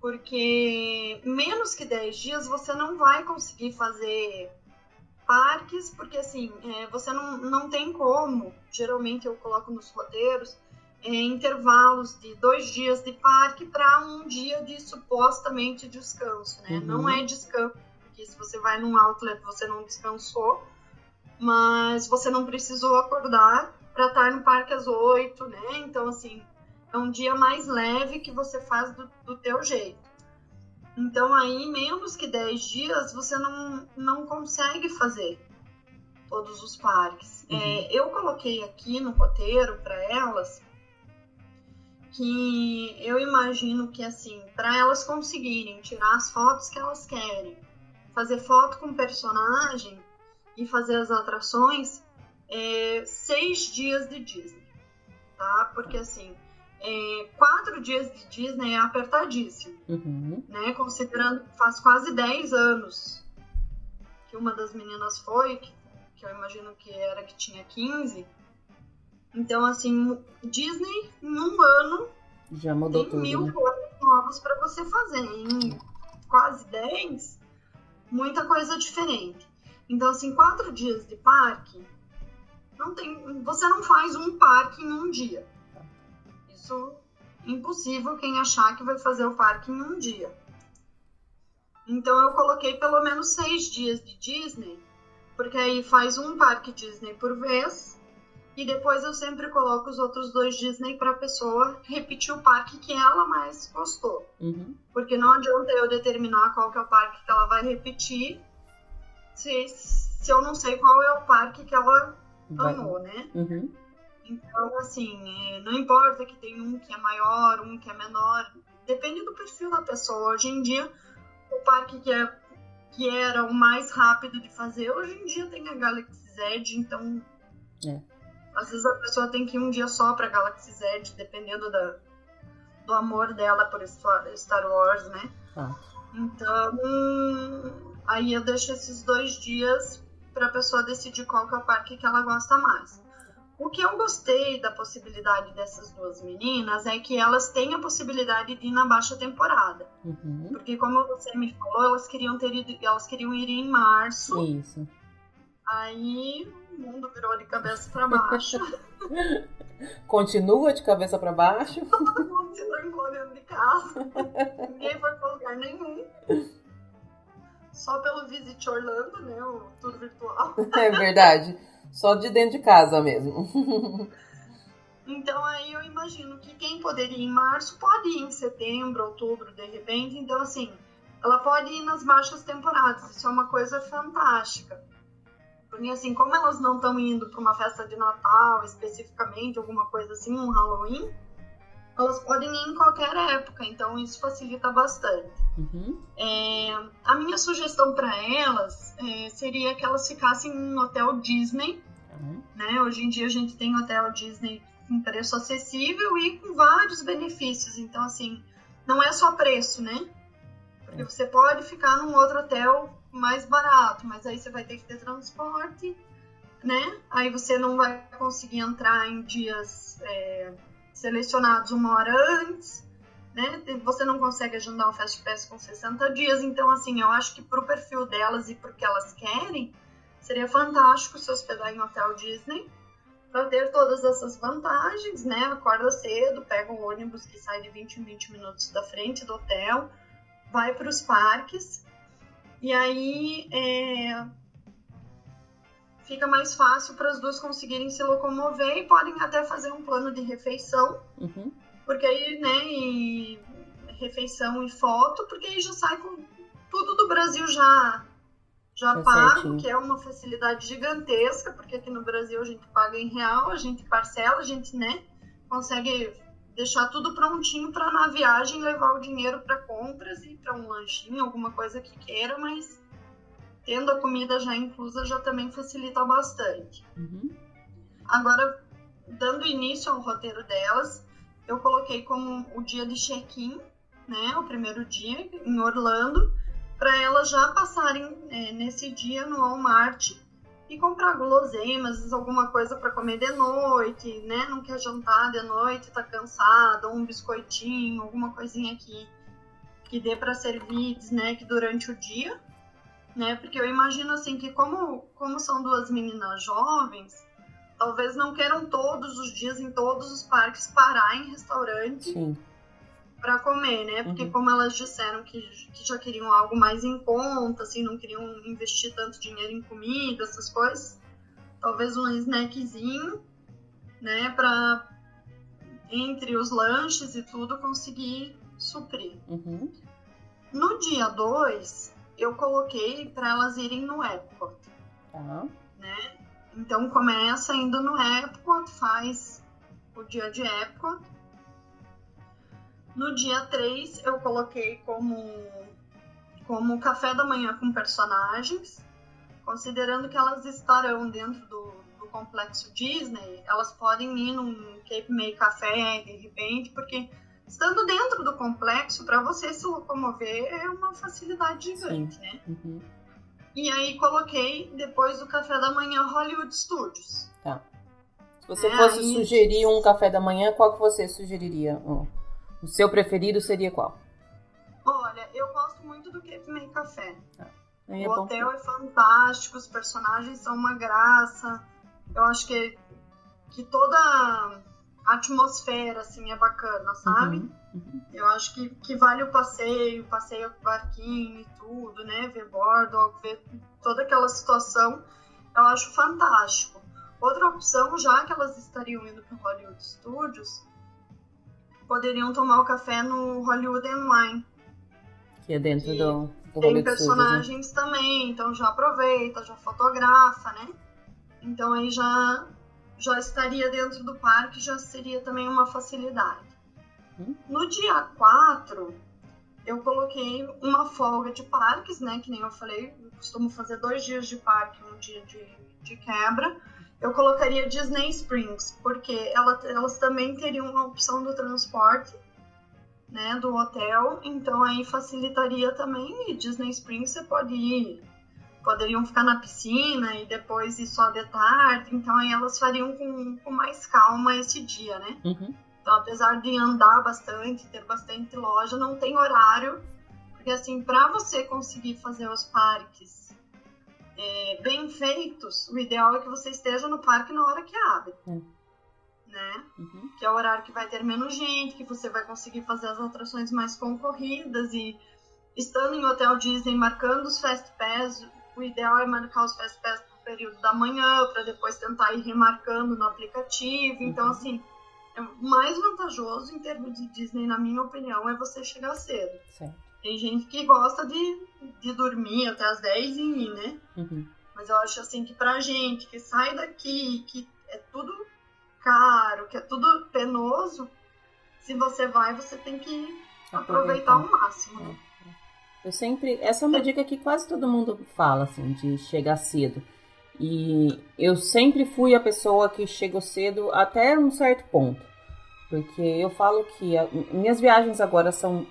Porque menos que 10 dias você não vai conseguir fazer parques, porque assim, é, você não, não tem como, geralmente eu coloco nos roteiros, é, intervalos de dois dias de parque para um dia de supostamente descanso, né? Uhum. Não é descanso, porque se você vai num outlet você não descansou, mas você não precisou acordar para estar no parque às oito, né? Então, assim, é um dia mais leve que você faz do, do teu jeito. Então, aí, menos que 10 dias, você não, não consegue fazer todos os parques. Uhum. É, eu coloquei aqui no roteiro para elas que eu imagino que, assim, para elas conseguirem tirar as fotos que elas querem, fazer foto com personagem e fazer as atrações, é, seis dias de Disney, tá? Porque, assim, é, quatro dias de Disney é apertadíssimo, Uhum. né? Considerando que faz quase 10 anos que uma das meninas foi, que, que eu imagino que era que tinha 15. Então, assim, Disney, em um ano, Já mudou tem tudo, mil né? coisas novas para você fazer. Em quase 10, muita coisa diferente. Então, assim, quatro dias de parque, não tem, você não faz um parque em um dia. Isso é impossível quem achar que vai fazer o parque em um dia. Então, eu coloquei pelo menos seis dias de Disney, porque aí faz um parque Disney por vez. E depois eu sempre coloco os outros dois Disney para a pessoa repetir o parque que ela mais gostou. Uhum. Porque não adianta eu determinar qual que é o parque que ela vai repetir se, se eu não sei qual é o parque que ela amou, né? Uhum. Então, assim, é, não importa que tem um que é maior, um que é menor, depende do perfil da pessoa. Hoje em dia, o parque que, é, que era o mais rápido de fazer, hoje em dia tem a Galaxy Z, então. É. Às vezes a pessoa tem que ir um dia só pra Galaxy Z, dependendo da, do amor dela por Star Wars, né? Tá. Então, aí eu deixo esses dois dias para a pessoa decidir qual que é o parque que ela gosta mais. O que eu gostei da possibilidade dessas duas meninas é que elas têm a possibilidade de ir na baixa temporada. Uhum. Porque como você me falou, elas queriam ter ido, elas queriam ir em março. Isso. Aí o mundo virou de cabeça para baixo. Continua de cabeça para baixo. Todo mundo se trancou dentro de casa. Ninguém foi para lugar nenhum. Só pelo Visit Orlando, né? O tour virtual. É verdade. Só de dentro de casa mesmo. Então aí eu imagino que quem poderia ir em março pode ir em setembro, outubro, de repente. Então, assim, ela pode ir nas baixas temporadas. Isso é uma coisa fantástica. Porque, assim, como elas não estão indo para uma festa de Natal especificamente, alguma coisa assim, um Halloween, elas podem ir em qualquer época. Então, isso facilita bastante. Uhum. É, a minha sugestão para elas é, seria que elas ficassem em um hotel Disney Uhum. né? Hoje em dia a gente tem hotel Disney em preço acessível e com vários benefícios. Então, assim, não é só preço, né? Porque você pode ficar num outro hotel mais barato, mas aí você vai ter que ter transporte, né? Aí você não vai conseguir entrar em dias é, selecionados uma hora antes, né? Você não consegue agendar o Fast Pass com 60 dias. Então, assim, eu acho que pro perfil delas e pro que elas querem, seria fantástico se hospedar em hotel Disney para ter todas essas vantagens, né? Acorda cedo, pega um ônibus que sai de 20 em 20 minutos da frente do hotel, vai para os parques e aí é, fica mais fácil para as duas conseguirem se locomover e podem até fazer um plano de refeição, Uhum. porque aí, né, e refeição e foto, porque aí já sai com tudo do Brasil já já é pago, certinho. que é uma facilidade gigantesca, porque aqui no Brasil a gente paga em real, a gente parcela, a gente, né, consegue deixar tudo prontinho para na viagem levar o dinheiro para compras e para um lanchinho, alguma coisa que queira, mas tendo a comida já inclusa já também facilita bastante. Uhum. Agora, dando início ao roteiro delas, eu coloquei como o dia de check-in, né, o primeiro dia em Orlando, para elas já passarem é, nesse dia no Walmart e comprar guloseimas, alguma coisa para comer de noite, né? Não quer jantar de noite, tá cansado, um biscoitinho, alguma coisinha aqui que dê para servir, né, que durante o dia, né? Porque eu imagino assim que como como são duas meninas jovens, talvez não queiram todos os dias em todos os parques parar em restaurante. Para comer, né? Porque uhum. como elas disseram que, que, já queriam algo mais em conta, assim, não queriam investir tanto dinheiro em comida, essas coisas, talvez um snackzinho, né, para entre os lanches e tudo conseguir suprir. Uhum. No dia 2, eu coloquei para elas irem no Epcot. Uhum. Né? Então começa indo no Epcot, faz o dia de Epcot no dia 3, eu coloquei como, como café da manhã com personagens, considerando que elas estarão dentro do, do complexo Disney, elas podem ir num Cape May Café de repente, porque estando dentro do complexo, para você se locomover é uma facilidade gigante, Sim. né? Uhum. E aí coloquei depois do café da manhã Hollywood Studios. Tá. Se você é, fosse aí... sugerir um café da manhã, qual que você sugeriria? O seu preferido seria qual? Olha, eu gosto muito do Cape May Café. Ah, é o hotel é fantástico, os personagens são uma graça. Eu acho que, que toda a atmosfera assim é bacana, sabe? Uhum, uhum. Eu acho que, que vale o passeio, passeio com barquinho e tudo, né? Ver Boardwalk, ver toda aquela situação. Eu acho fantástico. Outra opção, já que elas estariam indo para o Hollywood Studios, poderiam tomar o café no Hollywood and Wine. Que é dentro que do, do Tem personagens Studios, né? também, então já aproveita, já fotografa, né? Então aí já, já estaria dentro do parque, já seria também uma facilidade. Hum? No dia 4, eu coloquei uma folga de parques, né? Que nem eu falei, eu costumo fazer dois dias de parque, um dia de, de quebra eu colocaria Disney Springs, porque ela, elas também teriam a opção do transporte, né, do hotel, então aí facilitaria também. E Disney Springs você pode ir, poderiam ficar na piscina e depois ir só de tarde, então aí elas fariam com, com mais calma esse dia, né? Uhum. Então, apesar de andar bastante, ter bastante loja, não tem horário, porque assim, para você conseguir fazer os parques é, bem feitos, o ideal é que você esteja no parque na hora que abre. É. Né? Uhum. Que é o horário que vai ter menos gente, que você vai conseguir fazer as atrações mais concorridas e estando em hotel Disney marcando os Fast Pass, o ideal é marcar os Fast Pass no período da manhã para depois tentar ir remarcando no aplicativo. Então, uhum. Então, assim, é mais vantajoso em termos de Disney, na minha opinião, é você chegar cedo. Certo. Tem gente que gosta de, de dormir até as 10 e ir, né? Uhum. Mas eu acho assim que pra gente que sai daqui, que é tudo caro, que é tudo penoso, se você vai, você tem que aproveitar, aproveitar o máximo, né? Eu sempre. Essa é uma dica que quase todo mundo fala, assim, de chegar cedo. E eu sempre fui a pessoa que chegou cedo até um certo ponto. Porque eu falo que a, minhas viagens agora são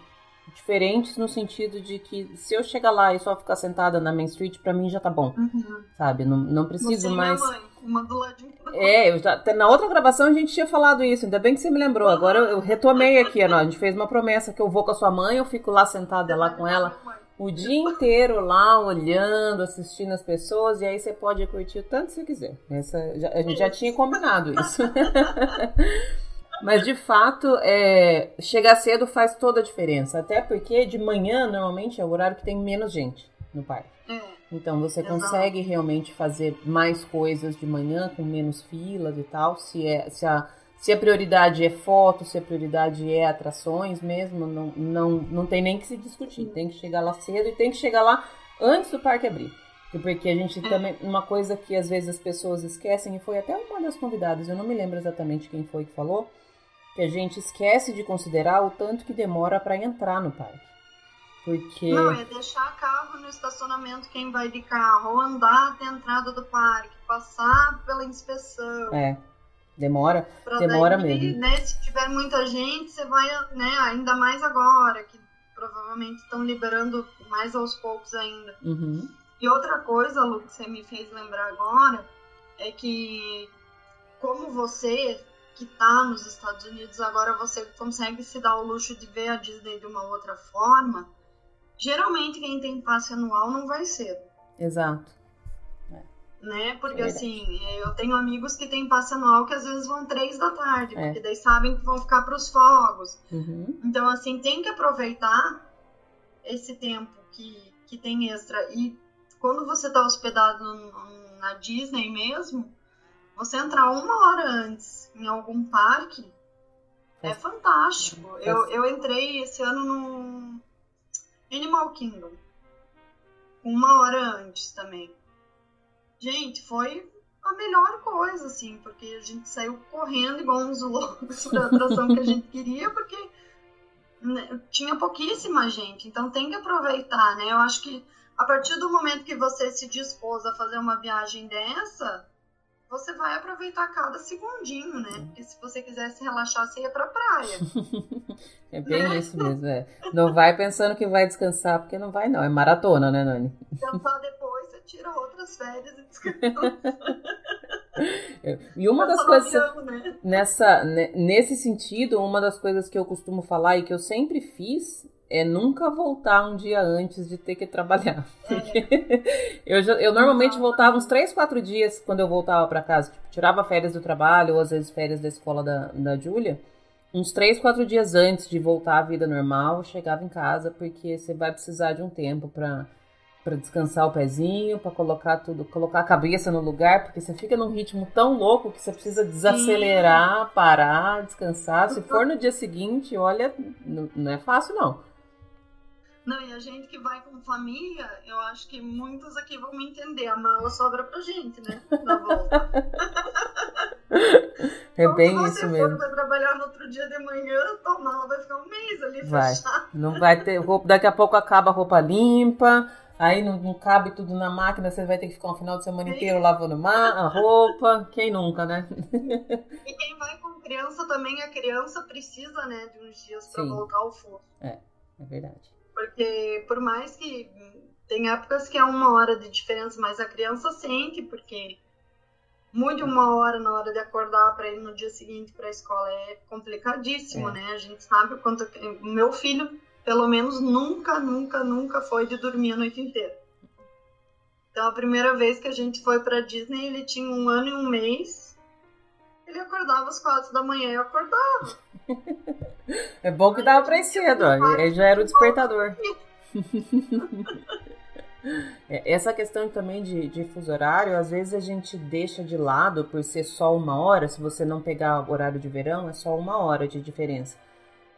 diferentes no sentido de que se eu chegar lá e só ficar sentada na Main Street, para mim já tá bom. Uhum. Sabe? Não, não preciso você mais. Mãe, uma do ladinho. É, eu já, na outra gravação a gente tinha falado isso, ainda bem que você me lembrou. Agora eu, eu retomei aqui, não, a gente fez uma promessa que eu vou com a sua mãe, eu fico lá sentada lá com ela o dia inteiro lá olhando, assistindo as pessoas, e aí você pode curtir o tanto que você quiser. Essa, a gente já tinha combinado isso. Mas de fato, é, chegar cedo faz toda a diferença. Até porque de manhã, normalmente, é o horário que tem menos gente no parque. É, então você Exato. consegue realmente fazer mais coisas de manhã com menos filas e tal. Se, é, se, a, se a prioridade é foto, se a prioridade é atrações mesmo, não, não, não tem nem que se discutir. Tem que chegar lá cedo e tem que chegar lá antes do parque abrir. Porque a gente é. também. Uma coisa que às vezes as pessoas esquecem, e foi até uma das convidadas, eu não me lembro exatamente quem foi que falou, que a gente esquece de considerar o tanto que demora para entrar no parque. Porque. Não, é deixar carro no estacionamento quem vai de carro, ou andar até a entrada do parque, passar pela inspeção. É. Demora, pra demora daí, mesmo. Né, se tiver muita gente, você vai, né, ainda mais agora, que provavelmente estão liberando mais aos poucos ainda. Uhum. E outra coisa, Lu, que você me fez lembrar agora, é que como você que está nos Estados Unidos agora você consegue se dar o luxo de ver a Disney de uma outra forma, geralmente quem tem passe anual não vai ser. Exato né? Porque é. assim, eu tenho amigos que têm passe anual que às vezes vão três da tarde, é. porque daí sabem que vão ficar para os fogos. Uhum. Então, assim, tem que aproveitar esse tempo que, que tem extra. E quando você está hospedado na Disney mesmo, você entrar uma hora antes em algum parque é, é fantástico. É. Eu, eu entrei esse ano no Animal Kingdom. Uma hora antes também. Gente, foi a melhor coisa, assim, porque a gente saiu correndo igual uns loucos pra atração que a gente queria, porque né, tinha pouquíssima gente, então tem que aproveitar, né? Eu acho que a partir do momento que você se dispôs a fazer uma viagem dessa, você vai aproveitar cada segundinho, né? Porque se você quisesse relaxar, você ia pra praia. é bem né? isso mesmo, é. Não vai pensando que vai descansar, porque não vai não, é maratona, né, Nani? Descansar depois, você tira outras férias e descansa. e uma das coisas né? nessa nesse sentido, uma das coisas que eu costumo falar e que eu sempre fiz é nunca voltar um dia antes de ter que trabalhar. É. eu, já, eu normalmente voltava uns 3, 4 dias quando eu voltava para casa. Tipo, tirava férias do trabalho ou às vezes férias da escola da, da Júlia. Uns 3, 4 dias antes de voltar à vida normal, eu chegava em casa porque você vai precisar de um tempo para para descansar o pezinho, para colocar tudo, colocar a cabeça no lugar, porque você fica num ritmo tão louco que você precisa desacelerar, Sim. parar, descansar. Se for no dia seguinte, olha, não é fácil não. Não, e a gente que vai com família, eu acho que muitos aqui vão me entender. A mala sobra pra gente, né? Na volta. É bem isso mesmo. Se você for trabalhar no outro dia de manhã, tua mala vai ficar um mês ali vai. fechada. Não vai ter roupa. Daqui a pouco acaba a roupa limpa. Aí não, não, cabe tudo na máquina, você vai ter que ficar um final de semana inteiro lavando a roupa. Quem nunca, né? E quem vai com criança também, a criança precisa, né, de uns dias para voltar ao forno. É, é verdade. Porque por mais que tem épocas que é uma hora de diferença, mas a criança sente, porque muito uma hora na hora de acordar para ir no dia seguinte para a escola é complicadíssimo, é. né? A gente sabe o quanto. O meu filho, pelo menos, nunca, nunca, nunca foi de dormir a noite inteira. Então, a primeira vez que a gente foi para Disney, ele tinha um ano e um mês. Ele acordava às quatro da manhã e eu acordava. É bom que dava pra ir cedo, ó. Aí já era o despertador. É, essa questão também de, de fuso horário, às vezes a gente deixa de lado por ser só uma hora. Se você não pegar o horário de verão, é só uma hora de diferença.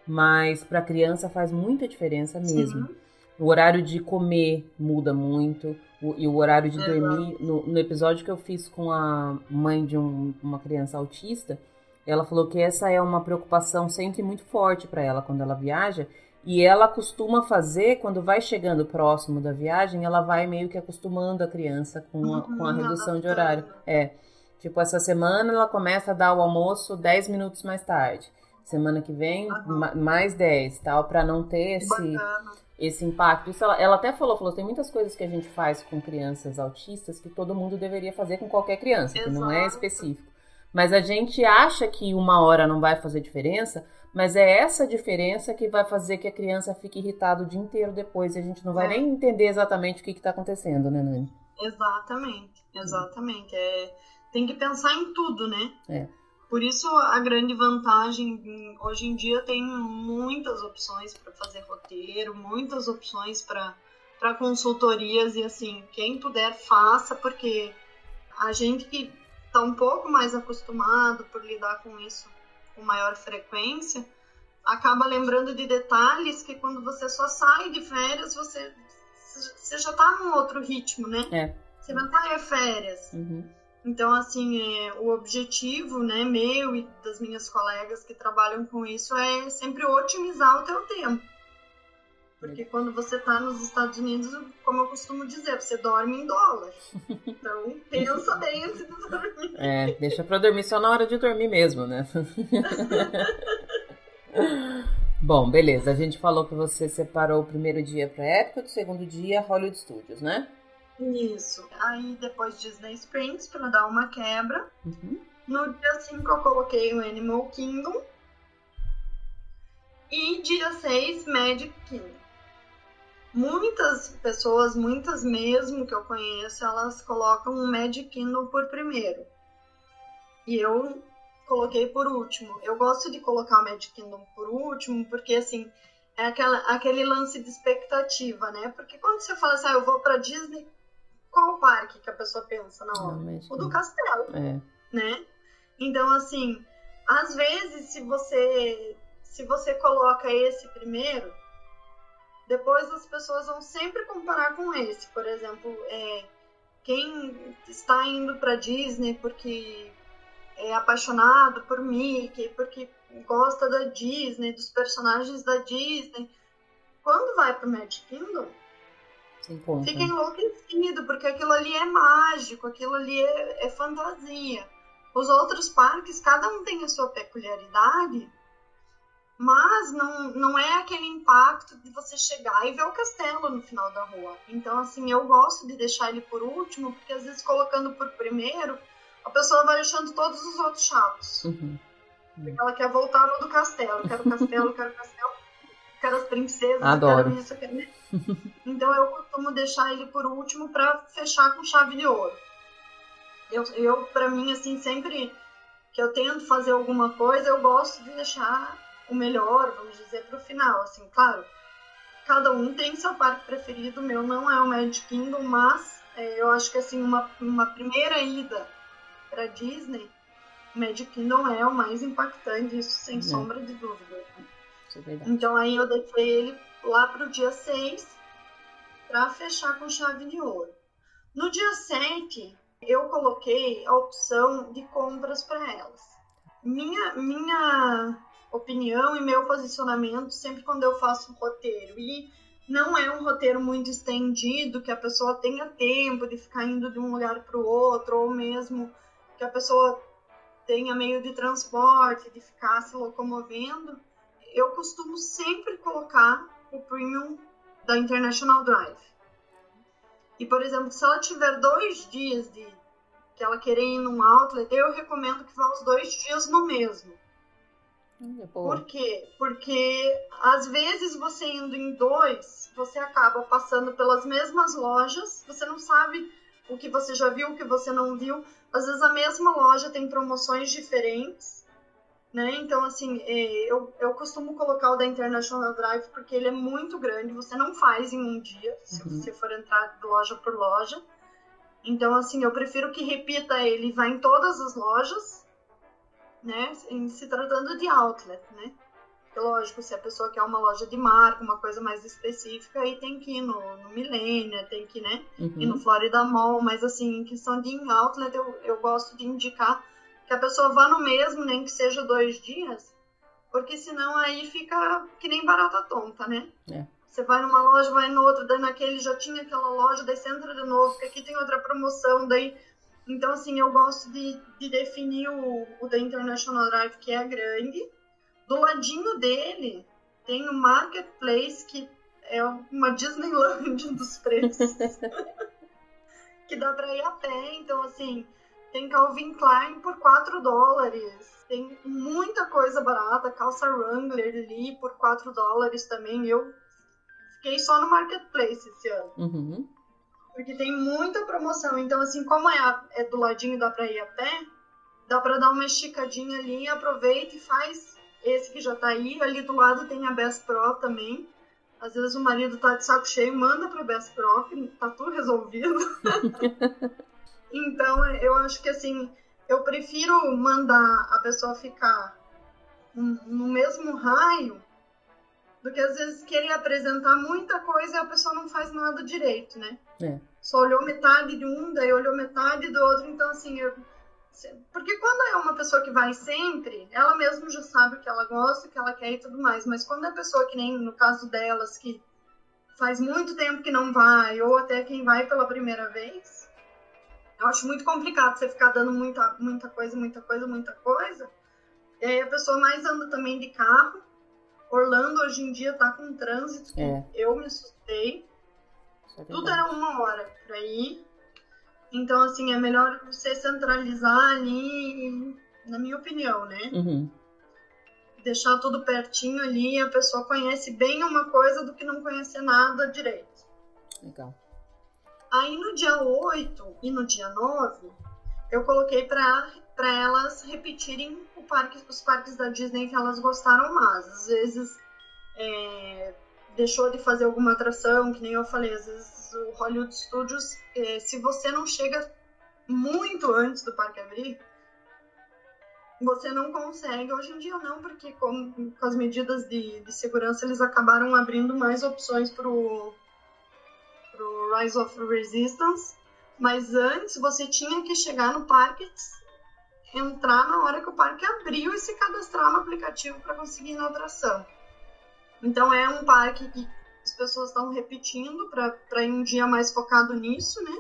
Mas para criança faz muita diferença mesmo. Sim. O horário de comer muda muito. O, e o horário de dormir. No, no, episódio que eu fiz com a mãe de um, uma criança autista, ela falou que essa é uma preocupação sempre muito forte para ela quando ela viaja. E ela costuma fazer, quando vai chegando próximo da viagem, ela vai meio que acostumando a criança com a, com a uhum, redução de horário. É. Tipo, essa semana ela começa a dar o almoço 10 minutos mais tarde. Semana que vem, mais 10, tal, para não ter esse, esse impacto. Isso ela, ela até falou, falou, tem muitas coisas que a gente faz com crianças autistas que todo mundo deveria fazer com qualquer criança, Exato. que não é específico. Mas a gente acha que uma hora não vai fazer diferença, mas é essa diferença que vai fazer que a criança fique irritada o dia inteiro depois. E a gente não vai é. nem entender exatamente o que está acontecendo, né, Nani? Exatamente, exatamente. É, tem que pensar em tudo, né? É. Por isso a grande vantagem, hoje em dia tem muitas opções para fazer roteiro, muitas opções para consultorias e assim, quem puder faça, porque a gente que está um pouco mais acostumado por lidar com isso com maior frequência, acaba lembrando de detalhes que quando você só sai de férias, você, você já está num outro ritmo, né? É. Você vai estar é férias. Uhum. Então, assim, é, o objetivo, né, meu e das minhas colegas que trabalham com isso é sempre otimizar o teu tempo. Porque quando você está nos Estados Unidos, como eu costumo dizer, você dorme em dólar. Então, pensa bem antes de dormir. É, deixa pra dormir só na hora de dormir mesmo, né? Bom, beleza. A gente falou que você separou o primeiro dia para época, o segundo dia Hollywood Studios, né? Isso. Aí depois Disney Springs para dar uma quebra. Uhum. No dia 5 eu coloquei o Animal Kingdom. E dia 6, Magic Kingdom. Muitas pessoas, muitas mesmo que eu conheço, elas colocam o Magic Kingdom por primeiro. E eu coloquei por último. Eu gosto de colocar o Magic Kingdom por último, porque assim, é aquela, aquele lance de expectativa, né? Porque quando você fala assim, ah, eu vou pra Disney, qual o parque que a pessoa pensa na hora? Realmente. O do castelo, É. né? Então, assim, às vezes, se você se você coloca esse primeiro, depois as pessoas vão sempre comparar com esse. Por exemplo, é, quem está indo para Disney porque é apaixonado por Mickey, porque gosta da Disney, dos personagens da Disney, quando vai para Magic Kingdom. Fica enlouquecido, porque aquilo ali é mágico, aquilo ali é, é fantasia. Os outros parques, cada um tem a sua peculiaridade, mas não, não é aquele impacto de você chegar e ver o castelo no final da rua. Então, assim, eu gosto de deixar ele por último, porque às vezes colocando por primeiro, a pessoa vai achando todos os outros chatos. Uhum. Porque ela quer voltar no do castelo. Quero castelo, quero castelo. Quero as princesas, Adoro. quero isso, quero... Então eu costumo deixar ele por último para fechar com chave de ouro. Eu, eu para mim, assim, sempre que eu tento fazer alguma coisa, eu gosto de deixar o melhor, vamos dizer, pro final. Assim, claro, cada um tem seu parque preferido. O meu não é o Magic Kingdom, mas é, eu acho que, assim, uma, uma primeira ida para Disney, Magic Kingdom é o mais impactante, isso sem É. sombra de dúvida. É. Então aí eu deixei ele lá pro dia 6 para fechar com chave de ouro. No dia 7, eu coloquei a opção de compras para elas. Minha, minha opinião e meu posicionamento sempre quando eu faço um roteiro e não é um roteiro muito estendido que a pessoa tenha tempo de ficar indo de um lugar para o outro ou mesmo que a pessoa tenha meio de transporte, de ficar se locomovendo, eu costumo sempre colocar o premium da International Drive. E, por exemplo, se ela tiver dois dias de que ela querer ir num outlet, eu recomendo que vá os dois dias no mesmo. Olha, boa. Por quê? Porque às vezes você indo em dois, você acaba passando pelas mesmas lojas, você não sabe o que você já viu, o que você não viu. Às vezes a mesma loja tem promoções diferentes, né? Então, assim, é, eu, eu costumo colocar o da International Drive porque ele é muito grande, você não faz em um dia, se Uhum. você for entrar loja por loja. Então, assim, eu prefiro que repita ele, vá em todas as lojas, né? Em se tratando de outlet, né? Porque, lógico, se a pessoa quer uma loja de marca, uma coisa mais específica, aí tem que ir no, no Millennia, tem que, né? Ir no Uhum. Florida Mall, mas assim, em questão de outlet, eu, eu gosto de indicar que a pessoa vá no mesmo, nem que seja dois dias, porque senão aí fica que nem barata tonta, né? É. Você vai numa loja, vai no outro, daí naquele já tinha aquela loja, daí você entra de novo, porque aqui tem outra promoção, daí. Então, assim, eu gosto de, de definir o, o da International Drive, que é grande. Do ladinho dele tem o Marketplace, que é uma Disneyland dos preços. que dá pra ir a pé, então, assim, tem Calvin Klein por 4 dólares. Tem muita coisa barata, calça Wrangler ali por 4 dólares também. Eu fiquei só no Marketplace esse ano. Uhum. Porque tem muita promoção. Então, assim, como é, a- é do ladinho, dá pra ir a pé, dá pra dar uma esticadinha ali, aproveita e faz esse que já tá aí. Ali do lado tem a Best Pro também. Às vezes o marido tá de saco cheio, manda pra Best Pro, tá tudo resolvido. então, eu acho que, assim, eu prefiro mandar a pessoa ficar no mesmo raio do que às vezes querer apresentar muita coisa e a pessoa não faz nada direito, né? É. Só olhou metade de um, daí olhou metade do outro, então assim, eu... porque quando é uma pessoa que vai sempre, ela mesmo já sabe o que ela gosta, o que ela quer e tudo mais, mas quando é pessoa que nem no caso delas, que faz muito tempo que não vai, ou até quem vai pela primeira vez, eu acho muito complicado você ficar dando muita, muita coisa, muita coisa, muita coisa. E aí a pessoa mais anda também de carro. Orlando hoje em dia tá com trânsito. É. Eu me assustei. É Tudo era uma hora pra ir. Então, assim, é melhor você centralizar ali, na minha opinião, né? Uhum. Deixar tudo pertinho ali, a pessoa conhece bem uma coisa do que não conhecer nada direito. Legal. Aí no dia 8 e no dia 9, eu coloquei para elas repetirem o parque, os parques da Disney que elas gostaram mais. Às vezes é, deixou de fazer alguma atração, que nem eu falei, às vezes o Hollywood Studios, é, se você não chega muito antes do parque abrir, você não consegue. Hoje em dia não, porque com, com as medidas de, de segurança eles acabaram abrindo mais opções pro pro Rise of Resistance, mas antes você tinha que chegar no parque, entrar na hora que o parque abriu e se cadastrar no aplicativo para conseguir ir na atração. Então é um parque que as pessoas estão repetindo para ir um dia mais focado nisso, né?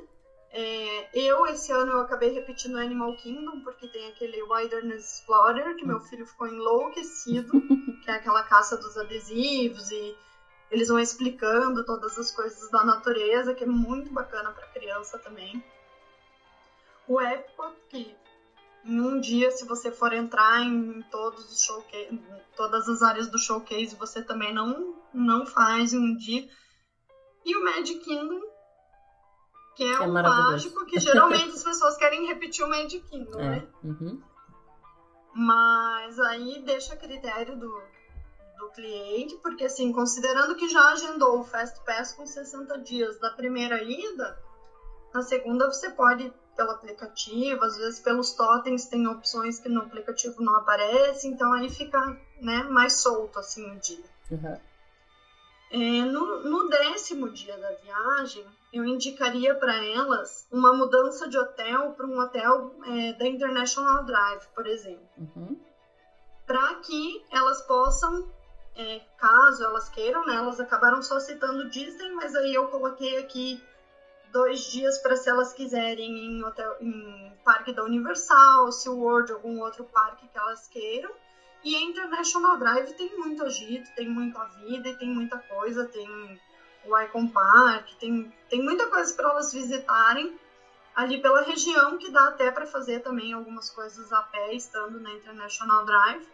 É, eu, esse ano, eu acabei repetindo Animal Kingdom, porque tem aquele Wilderness Explorer, que meu filho ficou enlouquecido, que é aquela caça dos adesivos e eles vão explicando todas as coisas da natureza, que é muito bacana para criança também. O Epcot, que em um dia, se você for entrar em todos os showcase, todas as áreas do showcase, você também não, não faz em um dia. E o Magic Kingdom, que é, É um mágico que geralmente as pessoas querem repetir o Magic Kingdom, É. né? Uhum. Mas aí deixa a critério do, do cliente, porque assim, considerando que já agendou o Fast Pass com 60 dias da primeira ida, na segunda você pode pelo aplicativo, às vezes pelos totens tem opções que no aplicativo não aparecem, então aí fica né, mais solto assim o dia. Uhum. É, no, no décimo dia da viagem, eu indicaria para elas uma mudança de hotel para um hotel é, da International Drive, por exemplo Uhum. para que elas possam, é, caso elas queiram, né? Elas acabaram só citando Disney, mas aí eu coloquei aqui dois dias para se elas quiserem em, hotel, em parque da Universal, SeaWorld, algum outro parque que elas queiram. E a International Drive tem muito agito, tem muita vida e tem muita coisa, tem o Icon Park, tem, tem muita coisa para elas visitarem ali pela região que dá até para fazer também algumas coisas a pé estando na International Drive.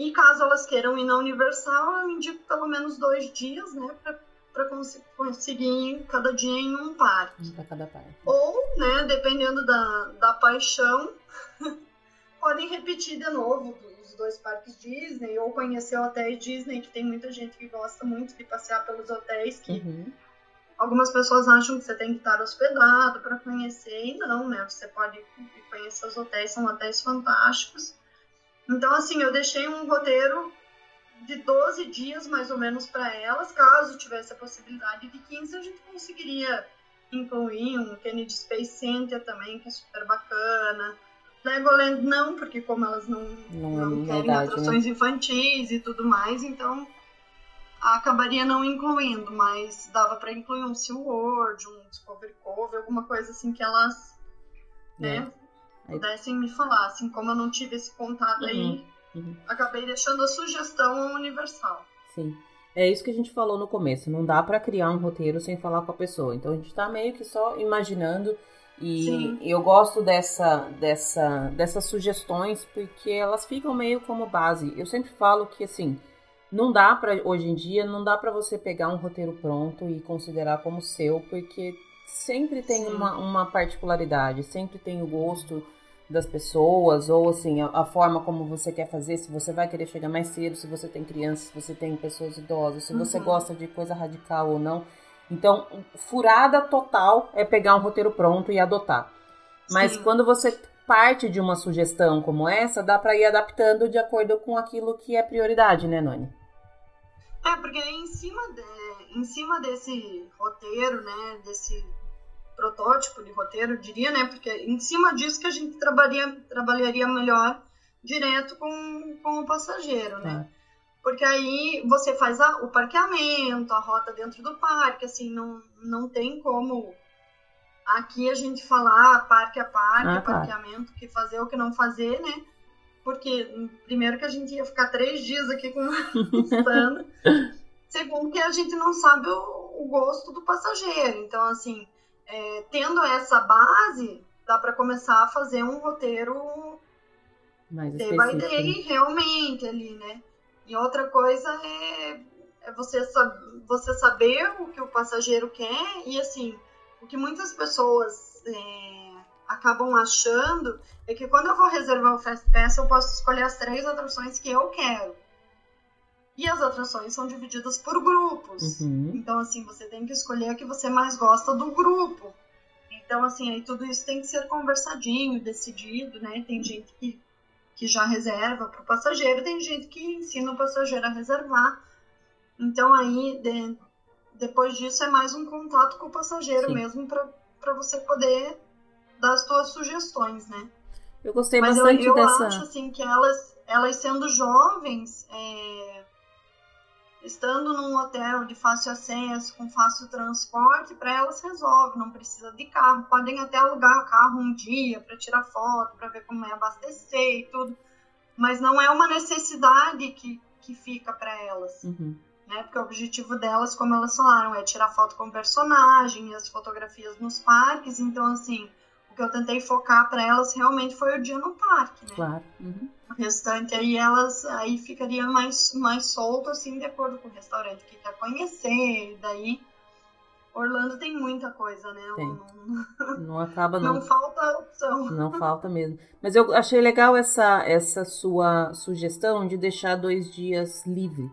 E caso elas queiram ir na Universal, eu indico pelo menos dois dias, né, para cons conseguir cada dia em um parque. Pra cada parte. Ou, né, dependendo da, da paixão, podem repetir de novo os dois parques Disney, ou conhecer hotéis Disney, que tem muita gente que gosta muito de passear pelos hotéis, que Uhum. algumas pessoas acham que você tem que estar hospedado para conhecer, e não, né? Você pode conhecer os hotéis, são hotéis fantásticos. Então, assim, eu deixei um roteiro de 12 dias mais ou menos para elas, caso tivesse a possibilidade de 15, a gente conseguiria incluir um Kennedy Space Center também, que é super bacana. Legoland não, porque como elas não, Não é não na querem idade, né? atrações infantis e tudo mais, então acabaria não incluindo, mas dava para incluir um SeaWorld, um Discovery Cove, alguma coisa assim que elas, né, Aí- pudessem me falar. Assim, como eu não tive esse contato aí, uhum. acabei deixando a sugestão Universal. Sim. É isso que a gente falou no começo. Não dá pra criar um roteiro sem falar com a pessoa. Então a gente tá meio que só imaginando. E Sim. eu gosto dessa, dessa, dessas sugestões porque elas ficam meio como base. Eu sempre falo que assim, não dá para hoje em dia, não dá pra você pegar um roteiro pronto e considerar como seu, porque sempre tem Sim. uma, uma particularidade, sempre tem o gosto das pessoas, ou assim, a, a forma como você quer fazer, se você vai querer chegar mais cedo, se você tem crianças, se você tem pessoas idosas, se você Uhum. gosta de coisa radical ou não. Então, furada total é pegar um roteiro pronto e adotar. Mas Sim. quando você parte de uma sugestão como essa, dá pra ir adaptando de acordo com aquilo que é prioridade, né, Noni? É, porque em cima, de, em cima desse roteiro, né, desse protótipo de roteiro, eu diria, né, porque em cima disso que a gente trabalharia, trabalharia melhor direto com, com o passageiro, né? É. Porque aí você faz a, o parqueamento, a rota dentro do parque, assim, não, não tem como aqui a gente falar parque a parque, ah, tá. parqueamento, o que fazer, o que não fazer, né? Porque, primeiro, que a gente ia ficar três dias aqui com. Segundo, que a gente não sabe o, o gosto do passageiro. Então, assim, é, tendo essa base, dá para começar a fazer um roteiro mais day by day, realmente, ali, né? E outra coisa é, é você, você saber o que o passageiro quer e, assim, o que muitas pessoas é, acabam achando é que quando eu vou reservar o Fast Pass, eu posso escolher as três atrações que eu quero. E as atrações são divididas por grupos. Uhum. Então, assim, você tem que escolher a que você mais gosta do grupo. Então, assim, aí tudo isso tem que ser conversadinho, decidido, né? Tem gente que que já reserva para o passageiro, tem gente que ensina o passageiro a reservar. Então aí de, depois disso é mais um contato com o passageiro Sim. mesmo para você poder dar as suas sugestões, né? Eu gostei Mas bastante eu, eu dessa. Eu acho assim que elas, elas sendo jovens, é, estando num hotel de fácil acesso, com fácil transporte, para elas resolve, não precisa de carro. Podem até alugar carro um dia para tirar foto, para ver como é abastecer e tudo, mas não é uma necessidade que, que fica para elas. Uhum. Né? Porque o objetivo delas, como elas falaram, é tirar foto com o personagem, as fotografias nos parques. Então, assim, o que eu tentei focar para elas realmente foi o dia no parque, né? Claro. Uhum. O restante aí elas aí ficaria mais, mais solto, assim, de acordo com o restaurante que quer conhecer. Daí Orlando tem muita coisa, né? Tem. Não, não acaba não. Não falta opção. Não falta mesmo. Mas eu achei legal essa, essa sua sugestão de deixar dois dias livre.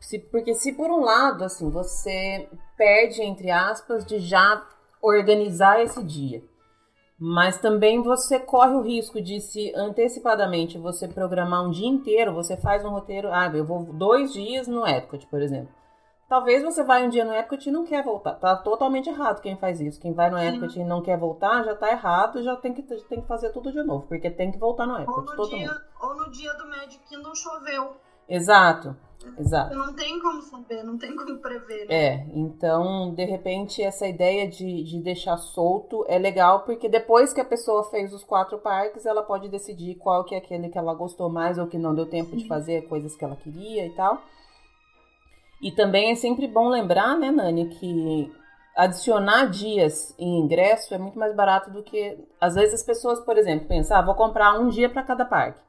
Se, porque se por um lado, assim, você perde, entre aspas, de já organizar esse dia. Mas também você corre o risco de se antecipadamente você programar um dia inteiro, você faz um roteiro, ah, eu vou dois dias no Epcot, por exemplo. Talvez você vai um dia no Epcot e não quer voltar. Tá totalmente errado quem faz isso. Quem vai no Epcot e não quer voltar, já tá errado, já tem que, tem que fazer tudo de novo, porque tem que voltar no Epcot. Ou no, dia, ou no dia do Magic Kingdom choveu. Exato. Exato. Não tem como saber, não tem como prever. Né? É, então, de repente, essa ideia de, de deixar solto é legal, porque depois que a pessoa fez os quatro parques, ela pode decidir qual que é aquele que ela gostou mais ou que não deu tempo Sim. de fazer coisas que ela queria e tal. E também é sempre bom lembrar, né, Nani, que adicionar dias em ingresso é muito mais barato do que. Às vezes as pessoas, por exemplo, pensam, ah, vou comprar um dia para cada parque.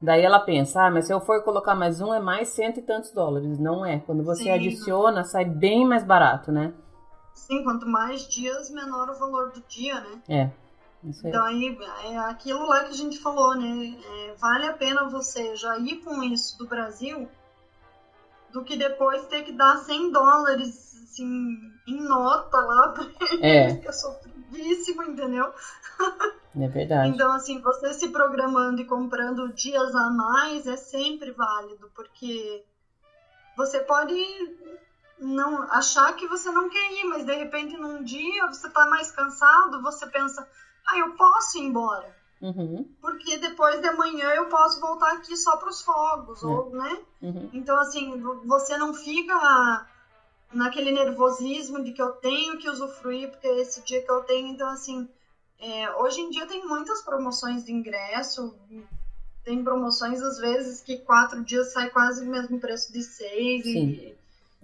Daí ela pensa, ah, mas se eu for colocar mais um, é mais cento e tantos dólares. Não é. Quando você Sim. adiciona, sai bem mais barato, né? Sim, quanto mais dias, menor o valor do dia, né? É. Isso aí. Então aí é aquilo lá que a gente falou, né? É, vale a pena você já ir com isso do Brasil do que depois ter que dar 100 dólares assim, em nota lá pra é. que é entendeu? É verdade. Então, assim, você se programando e comprando dias a mais é sempre válido, porque você pode não achar que você não quer ir, mas de repente num dia você tá mais cansado, você pensa, ah, eu posso ir embora. Uhum. Porque depois de manhã eu posso voltar aqui só para os fogos, é. ou, né? Uhum. Então, assim, você não fica naquele nervosismo de que eu tenho que usufruir, porque é esse dia que eu tenho. Então, assim, é, hoje em dia tem muitas promoções de ingresso, tem promoções às vezes que quatro dias sai quase o mesmo preço de seis e,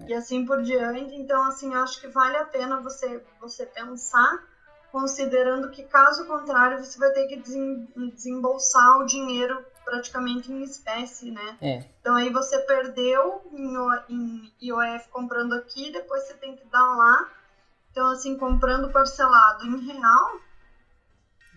e, assim por diante. Então, assim, acho que vale a pena você, você pensar, considerando que caso contrário você vai ter que desembolsar o dinheiro praticamente em espécie, né? É. Então aí você perdeu em, em IOF comprando aqui, depois você tem que dar lá. Então, assim, comprando parcelado em real,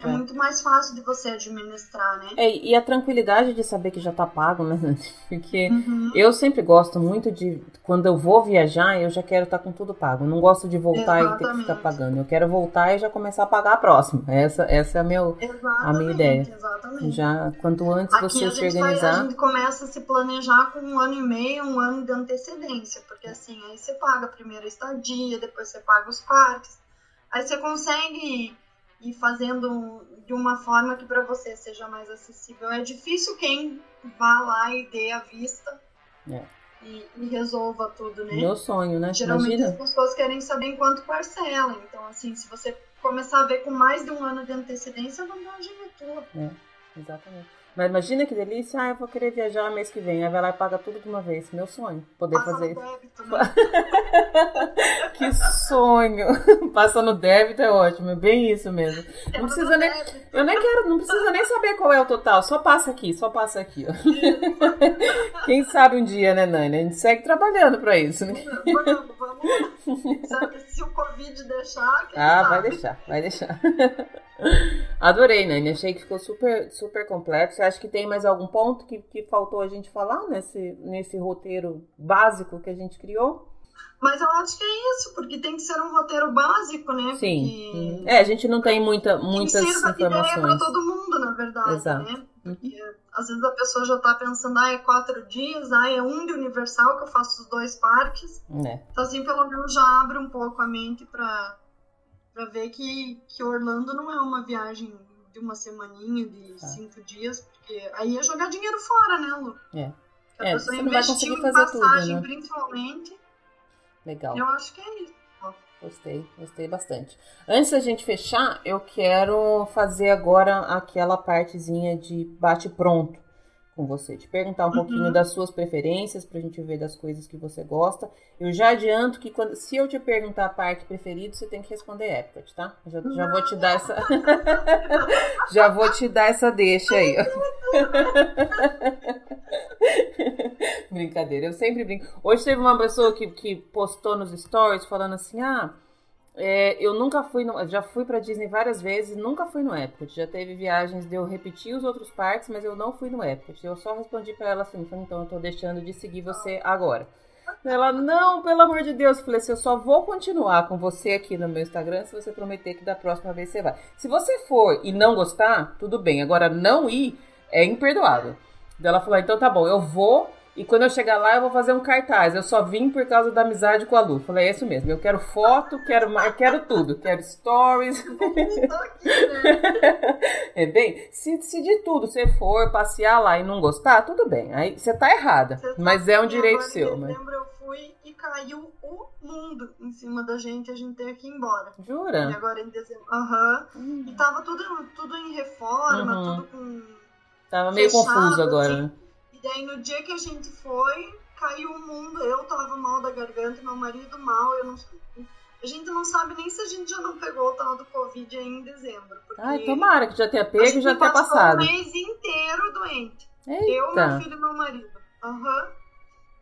É muito mais fácil de você administrar, né? É, e a tranquilidade de saber que já tá pago, né? Porque uhum. eu sempre gosto muito de. Quando eu vou viajar, eu já quero estar tá com tudo pago. Eu não gosto de voltar Exatamente. e ter que ficar pagando. Eu quero voltar e já começar a pagar a próxima. Essa, essa é a, meu, a minha ideia. Exatamente. Já, quanto antes Aqui você se organizar. Vai, a gente começa a se planejar com um ano e meio, um ano de antecedência. Porque assim, aí você paga primeiro a estadia, depois você paga os parques. Aí você consegue e fazendo de uma forma que para você seja mais acessível. É difícil quem vá lá e dê a vista é. e, e, resolva tudo, né? Meu sonho, né? Geralmente Imagina. as pessoas querem saber em quanto parcela. Então, assim, se você começar a ver com mais de um ano de antecedência, a vantagem é tua. É, exatamente. Mas imagina que delícia, ah, eu vou querer viajar mês que vem. Aí vai lá e paga tudo de uma vez. Meu sonho, poder Passa fazer isso. Débito, né? que sonho! Passa no débito é ótimo, é bem isso mesmo. Não precisa nem. Eu nem quero, não precisa nem saber qual é o total. Só passa aqui, só passa aqui, ó. Quem sabe um dia, né, Nani? A gente segue trabalhando pra isso, né? Vamos, vamos. Sabe, se o Covid deixar. Ah, sabe? vai deixar, vai deixar. Adorei, Nani. Achei que ficou super, super completo. Você acha que tem mais algum ponto que, que faltou a gente falar nesse, nesse roteiro básico que a gente criou? Mas eu acho que é isso, porque tem que ser um roteiro básico, né? Sim. Porque... Uhum. É, a gente não tem muita, muitas que sirva informações. ideia para todo mundo, na verdade, Exato. né? Porque uhum. às vezes a pessoa já tá pensando, ah, é quatro dias, ah, é um de Universal que eu faço os dois parques. É. Então assim, pelo menos já abre um pouco a mente para para ver que, que Orlando não é uma viagem de uma semaninha, de tá. cinco dias, porque aí é jogar dinheiro fora, né, Lu? É. a é, pessoa você não vai conseguir fazer passagem, tudo, né? principalmente. Legal. Eu acho que é isso. Gostei, gostei bastante. Antes da gente fechar, eu quero fazer agora aquela partezinha de bate-pronto com você, te perguntar um uhum. pouquinho das suas preferências para a gente ver das coisas que você gosta. Eu já adianto que quando, se eu te perguntar parque preferido, você tem que responder Epcot, tá? Já, já vou te dar essa, já vou te dar essa deixa aí. Brincadeira, eu sempre brinco. Hoje teve uma pessoa que, que postou nos stories falando assim, ah é, eu nunca fui, no, já fui para Disney várias vezes, nunca fui no Epcot. Já teve viagens de eu repetir os outros parques, mas eu não fui no Epcot. Eu só respondi para ela assim, então eu tô deixando de seguir você agora. Ela, não, pelo amor de Deus. Eu falei assim, eu só vou continuar com você aqui no meu Instagram se você prometer que da próxima vez você vai. Se você for e não gostar, tudo bem. Agora, não ir é imperdoável. Ela falou, então tá bom, eu vou, e quando eu chegar lá, eu vou fazer um cartaz. Eu só vim por causa da amizade com a Lu. Falei, é isso mesmo. Eu quero foto, quero, eu quero tudo. Quero stories. é bem, se, se de tudo você for passear lá e não gostar, tudo bem. Aí você tá errada. Você mas é um direito seu. Em dezembro eu fui e caiu o mundo em cima da gente. A gente teve que ir embora. Jura? E agora em dezembro. Aham. Uhum. E tava tudo, tudo em reforma, uhum. tudo com. Tava meio fechado, confuso agora, assim. né? E daí no dia que a gente foi, caiu o mundo. Eu tava mal da garganta, meu marido mal. Eu não, a gente não sabe nem se a gente já não pegou o tal do Covid aí em dezembro. Ai, tomara que já tenha pego e já tenha passado. o mês inteiro doente. Eita. Eu, meu filho e meu marido. Aham. Uhum.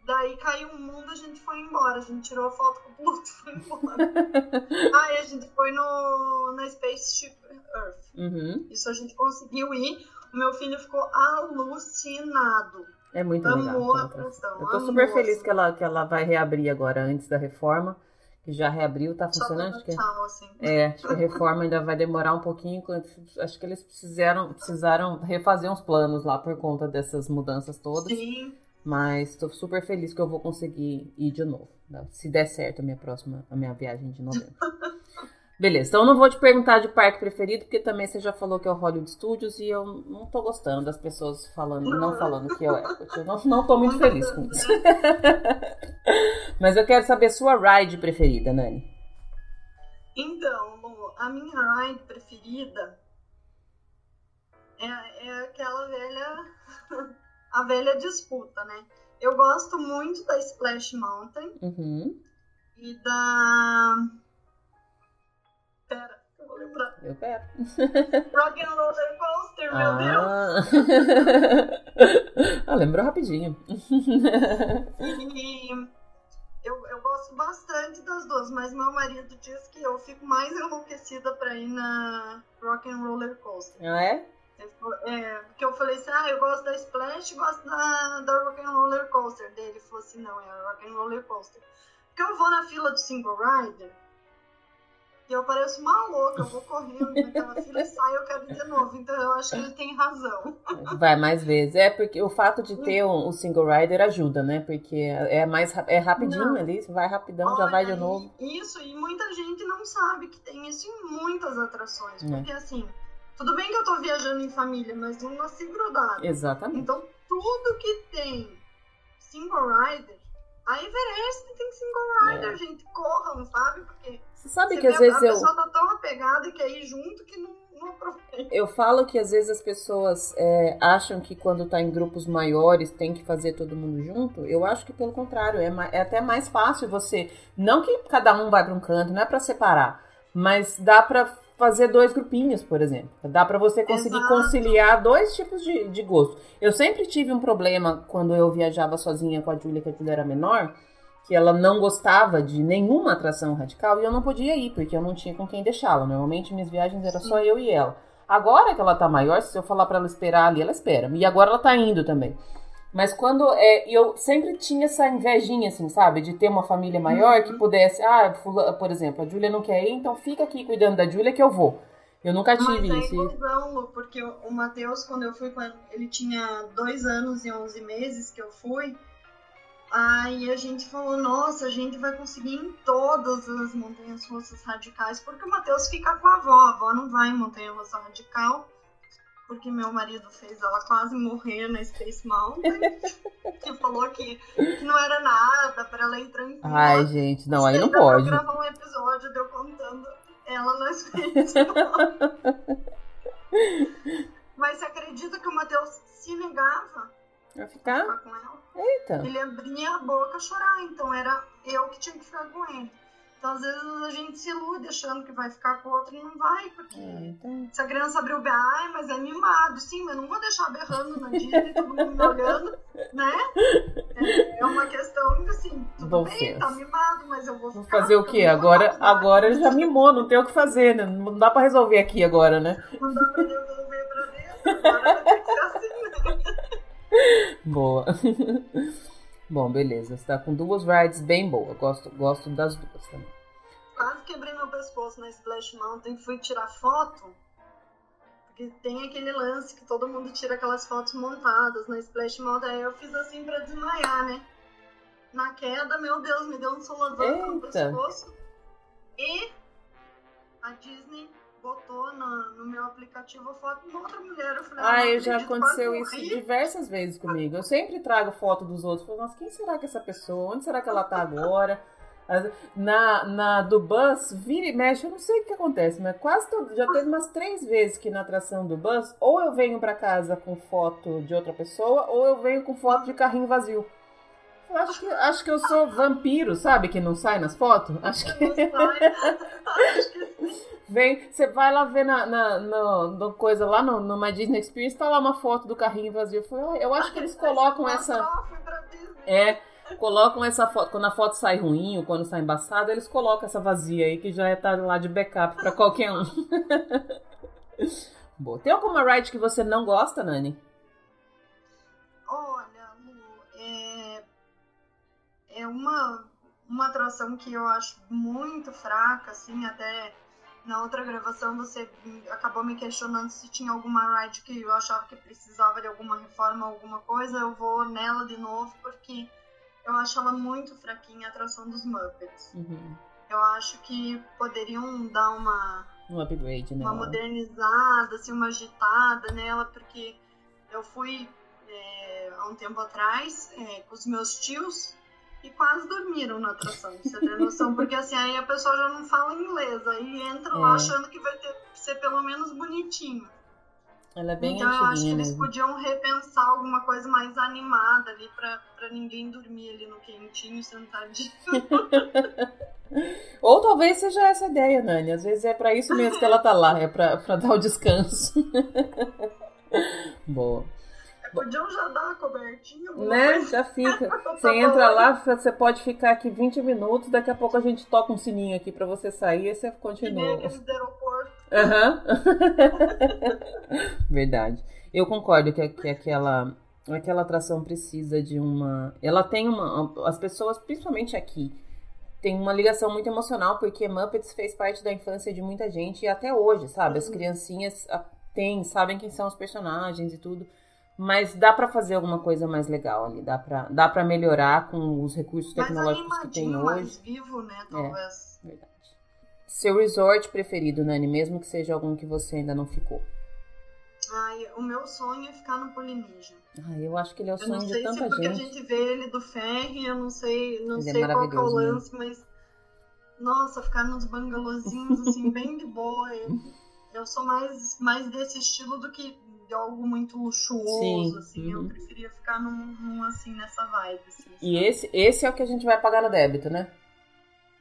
Daí caiu o mundo, a gente foi embora. A gente tirou a foto com o Pluto e foi embora. Aí a gente foi no, na Spaceship Earth. Uhum. Isso a gente conseguiu ir. Meu filho ficou alucinado. É muito Amou legal. A função, Eu tô super feliz que ela, que ela vai reabrir agora, antes da reforma. Que já reabriu, tá funcionando? Acho que, tchau, assim. É, acho que a reforma ainda vai demorar um pouquinho. Acho que eles precisaram, precisaram refazer uns planos lá por conta dessas mudanças todas. Sim. Mas estou super feliz que eu vou conseguir ir de novo. Se der certo a minha próxima, a minha viagem de novembro. Beleza, então eu não vou te perguntar de parque preferido, porque também você já falou que é o Hollywood Studios e eu não tô gostando das pessoas falando, não falando que é o Epcot. Eu não, não tô muito feliz com isso. Mas eu quero saber sua ride preferida, Nani. Então, Lu, a minha ride preferida é, é aquela velha. a velha disputa, né? Eu gosto muito da Splash Mountain uhum. e da Pera, eu vou lembrar. Eu quero. Rock and Roller Coaster, meu ah. Deus! ah, lembrou rapidinho. e eu, eu gosto bastante das duas, mas meu marido diz que eu fico mais enlouquecida pra ir na Rock and Roller Coaster. Ah, é? É, porque eu falei assim, ah, eu gosto da Splash, gosto da, da Rock and Roller Coaster. Daí ele falou assim, não, é a Rock and Roller Coaster. Porque eu vou na fila do Single Rider e eu pareço uma louca, eu vou correndo naquela fila e saio, eu quero ir de novo. Então eu acho que ele tem razão. Vai mais vezes. É porque o fato de ter um, um single rider ajuda, né? Porque é mais é rapidinho não. ali, você vai rapidão, Olha, já vai de novo. Isso, e muita gente não sabe que tem isso em muitas atrações. É. Porque assim, tudo bem que eu tô viajando em família, mas não nasci grudado. Exatamente. Então tudo que tem single rider a Everest tem single rider, é. gente. Corram, sabe? Porque você sabe você que às vezes a eu. A pessoa tá tão apegada e quer ir junto que não, não aproveita. Eu falo que às vezes as pessoas é, acham que quando tá em grupos maiores tem que fazer todo mundo junto. Eu acho que pelo contrário, é, é até mais fácil você. Não que cada um vai para um canto, não é para separar. Mas dá para fazer dois grupinhos, por exemplo. Dá para você conseguir Exato. conciliar dois tipos de, de gosto. Eu sempre tive um problema quando eu viajava sozinha com a Júlia, que a Júlia era menor, que ela não gostava de nenhuma atração radical e eu não podia ir, porque eu não tinha com quem deixá-la. Normalmente minhas viagens era só eu e ela. Agora que ela tá maior, se eu falar para ela esperar ali, ela espera. E agora ela tá indo também. Mas quando é, eu sempre tinha essa invejinha, assim, sabe? De ter uma família maior uhum. que pudesse, ah, por exemplo, a Júlia não quer ir, então fica aqui cuidando da Júlia que eu vou. Eu nunca tive Mas isso. É igual, porque o Matheus, quando eu fui com ele, ele tinha dois anos e onze meses que eu fui. Aí a gente falou, nossa, a gente vai conseguir em todas as montanhas russas radicais, porque o Matheus fica com a avó, a avó não vai em montanha russa radical porque meu marido fez ela quase morrer na Space Mountain, que falou que, que não era nada para ela ir tranquila. Ai, gente, não, aí não pode. Eu gravar um episódio de eu contando ela na Space Mountain. Mas você acredita que o Matheus se negava a ficar? ficar com ela? Eita. Ele abria a boca a chorar, então era eu que tinha que ficar com ele. Então, às vezes, a gente se ilude achando que vai ficar com o outro e não vai, porque é, então... se a criança abrir o BA, ai, mas é mimado. Sim, mas não vou deixar berrando na Disney, todo mundo me olhando, né? É, é uma questão que, assim, tudo Bom bem, senso. tá mimado, mas eu vou ficar. Vou fazer o quê? Agora, agora já mimou, não tem o que fazer, né? Não dá pra resolver aqui agora, né? Não dá pra resolver pra dentro, agora vai ter Boa. Bom, beleza. Você tá com duas rides bem boas. Gosto, gosto das duas também. Quase quebrei meu pescoço na Splash Mountain. Fui tirar foto. Porque tem aquele lance que todo mundo tira aquelas fotos montadas na Splash Mountain. Aí eu fiz assim pra desmaiar, né? Na queda, meu Deus, me deu um solavanco no pescoço. E a Disney botou no, no, meu aplicativo a foto de outra mulher. Eu falei, ah, eu já aconteceu isso diversas vezes comigo. Eu sempre trago foto dos outros. Falo, nossa, quem será que é essa pessoa? Onde será que ela tá agora? Na, na do bus, vira e mexe, eu não sei o que acontece, mas quase todo, já teve umas três vezes que na atração do bus, ou eu venho para casa com foto de outra pessoa, ou eu venho com foto de carrinho vazio. Eu acho que, acho que eu sou vampiro, sabe? Que não sai nas fotos. Acho que. Vem, você vai lá ver na, na, no, no coisa lá no, no My Disney Experience, tá lá uma foto do carrinho vazio. Eu, eu acho que eles colocam essa. É, colocam essa foto. Quando a foto sai ruim ou quando sai embaçada, eles colocam essa vazia aí que já tá lá de backup para qualquer um. Boa. Tem alguma ride que você não gosta, Nani? É uma, uma atração que eu acho muito fraca, assim, até na outra gravação você acabou me questionando se tinha alguma ride que eu achava que precisava de alguma reforma, alguma coisa. Eu vou nela de novo porque eu acho ela muito fraquinha a atração dos Muppets. Uhum. Eu acho que poderiam dar uma um upgrade nela. Uma modernizada, assim, uma agitada nela, porque eu fui é, há um tempo atrás é, com os meus tios e quase dormiram na atração, pra você ter noção. Porque assim, aí a pessoa já não fala inglês, aí entra é. lá achando que vai ter que ser pelo menos bonitinho. Ela é bem então eu acho que eles mesmo. podiam repensar alguma coisa mais animada ali pra, pra ninguém dormir ali no quentinho, sentadinho. Ou talvez seja essa ideia, Nani. Às vezes é para isso mesmo que ela tá lá, é pra dar o descanso. Boa. Podiam já dar a cobertinha. Né? Coisa. Já fica. Você entra lá, você pode ficar aqui 20 minutos, daqui a pouco a gente toca um sininho aqui pra você sair e você continua. Que do aeroporto. Aham. Uhum. Verdade. Eu concordo que, que aquela aquela atração precisa de uma. Ela tem uma. As pessoas, principalmente aqui, tem uma ligação muito emocional, porque Muppets fez parte da infância de muita gente e até hoje, sabe? As uhum. criancinhas têm, sabem quem são os personagens e tudo. Mas dá para fazer alguma coisa mais legal ali, dá para dá pra melhorar com os recursos tecnológicos que tem hoje. mais vivo, né, é, talvez. É, verdade. Seu resort preferido, Nani, mesmo que seja algum que você ainda não ficou? Ai, o meu sonho é ficar no Polinésia. Ai, eu acho que ele é o sonho de tanta gente. Eu não sei se porque a gente vê ele do ferry, eu não sei, não ele é sei é qual é o né? lance, mas nossa, ficar nos bangalôzinhos assim bem de boa. Eu, eu sou mais mais desse estilo do que de algo muito luxuoso, Sim. assim. Uhum. Eu preferia ficar num, num, assim nessa vibe. Assim, e esse esse é o que a gente vai pagar no débito, né?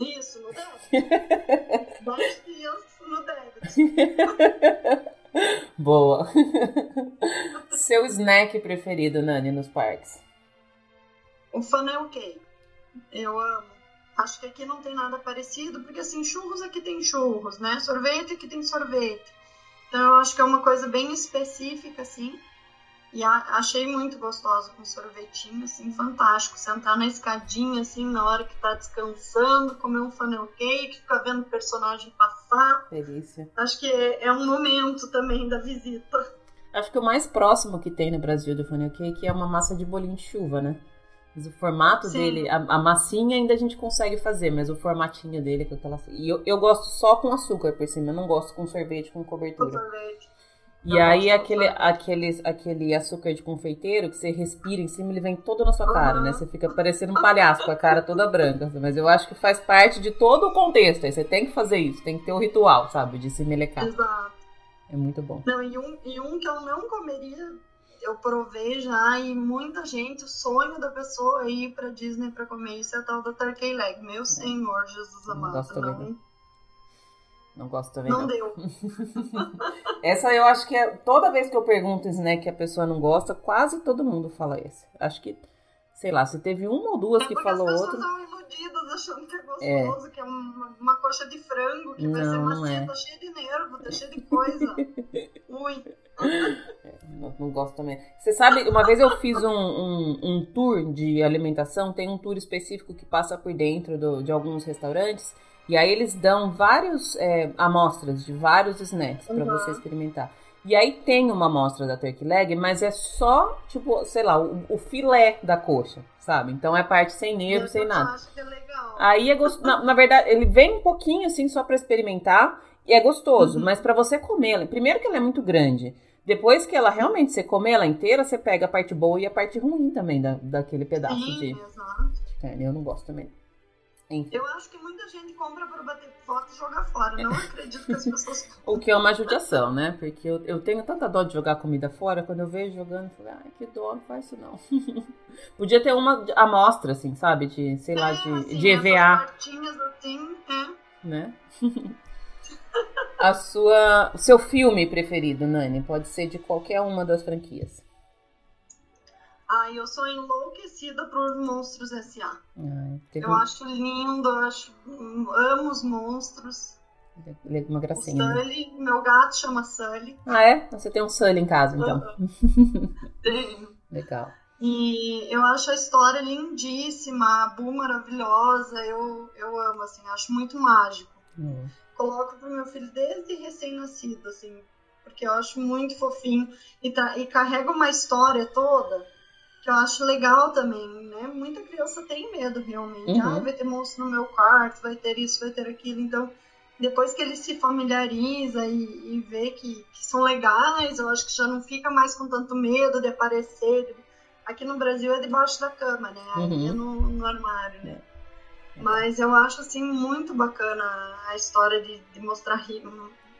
Isso, no débito. Dois dias no débito. Boa. Seu snack preferido, Nani, nos parques? O funnel cake. Eu amo. Acho que aqui não tem nada parecido, porque assim, churros aqui tem churros, né? Sorvete aqui tem sorvete. Então eu acho que é uma coisa bem específica, assim. E a, achei muito gostoso com sorvetinho, assim, fantástico. Sentar na escadinha, assim, na hora que tá descansando, comer um funnel cake, ficar vendo o personagem passar. Delícia. Acho que é, é um momento também da visita. Acho que o mais próximo que tem no Brasil do funnel cake é uma massa de bolinho de chuva, né? Mas o formato Sim. dele, a, a, massinha ainda a gente consegue fazer, mas o formatinho dele com aquela. E eu, eu gosto só com açúcar por cima, eu não gosto com sorvete com cobertura. Com sorvete. E aí aquele, aquele, aquele açúcar de confeiteiro que você respira em cima, ele vem todo na sua cara, né? Você fica parecendo um palhaço com a cara toda branca. Mas eu acho que faz parte de todo o contexto. Aí você tem que fazer isso, tem que ter o um ritual, sabe? De se melecar. Exato. É muito bom. Não, e um, e um que eu não comeria, eu provei já, e muita gente, o sonho da pessoa é ir pra Disney pra comer isso é a tal da Turkey Leg. Meu é. senhor, Jesus amado. Não, não, não gosto também. Não, não. deu. Essa eu acho que é. Toda vez que eu pergunto snack que a pessoa não gosta, quase todo mundo fala esse. Acho que, sei lá, se teve uma ou duas é que falou outra. As pessoas estão iludidas achando que é gostoso, é. que é uma, uma, coxa de frango, que não, vai ser macia, é. tá cheia de nervo, tá cheia de coisa. Ui. É, não, não, gosto também. Você sabe, uma vez eu fiz um, um, um, tour de alimentação, tem um tour específico que passa por dentro do, de alguns restaurantes. E aí eles dão vários é, amostras de vários snacks para uhum. você experimentar. E aí tem uma amostra da turkey leg, mas é só, tipo, sei lá, o, o filé da coxa, sabe? Então é parte sem nervo, sem nada. Acho que é legal. Aí é gostoso. na, na, verdade, ele vem um pouquinho assim só para experimentar e é gostoso, uhum. mas para você comer, primeiro que ela é muito grande. Depois que ela realmente você comer ela inteira, você pega a parte boa e a parte ruim também da, daquele pedaço Sim, de, exato. carne. Eu não gosto também. Enfim. Eu acho que muita gente compra para bater foto e jogar fora. Não acredito que as pessoas. o que é uma judiação, né? Porque eu, eu tenho tanta dó de jogar comida fora, quando eu vejo jogando, eu falo, ai, que dó, não faz isso não. Podia ter uma amostra, assim, sabe? De, sei é, lá, de, assim, de EVA. assim, é. Né? A sua, o seu filme preferido, Nani, pode ser de qualquer uma das franquias. Ai, eu sou enlouquecida por Monstros S.A. eu acho lindo, eu acho, amo os monstros. Ele é uma gracinha. O né? Sully, né? meu gato chama Sully. Ah, é? Você tem um Sully em casa, então. Tenho. Legal. E eu acho a história lindíssima, a Bu maravilhosa, eu, eu amo, assim, acho muito mágico. Hum. Coloco pro meu filho desde recém-nascido, assim, porque eu acho muito fofinho e, tá, e carrega uma história toda que eu acho legal também, né? Muita criança tem medo realmente. Uhum. Ah, vai ter monstro no meu quarto, vai ter isso, vai ter aquilo. Então, depois que ele se familiariza e, e vê que, que, são legais, eu acho que já não fica mais com tanto medo de aparecer. Aqui no Brasil é debaixo da cama, né? Aí uhum. é no, no, armário, né? É. Mas eu acho, assim, muito bacana a história de, de mostrar,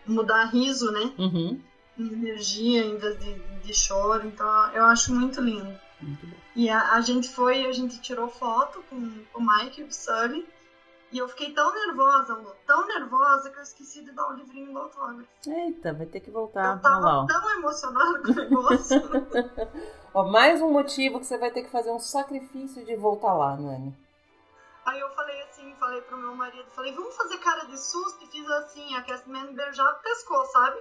mudar riso, né? Uhum. Energia em vez de, de choro. Então, eu acho muito lindo. Muito bom. E a, a, gente foi, a gente tirou foto com, com o Mike e o Sully. E eu fiquei tão nervosa, Lu, tão nervosa que eu esqueci de dar o livrinho do autógrafo. Eita, vai ter que voltar. Eu tava lá, tão emocionada com o negócio. Ó, mais um motivo que você vai ter que fazer um sacrifício de voltar lá, Nani. Aí eu falei assim, falei pro meu marido, falei, vamos fazer cara de susto e fiz assim, a cast member já pescou, sabe?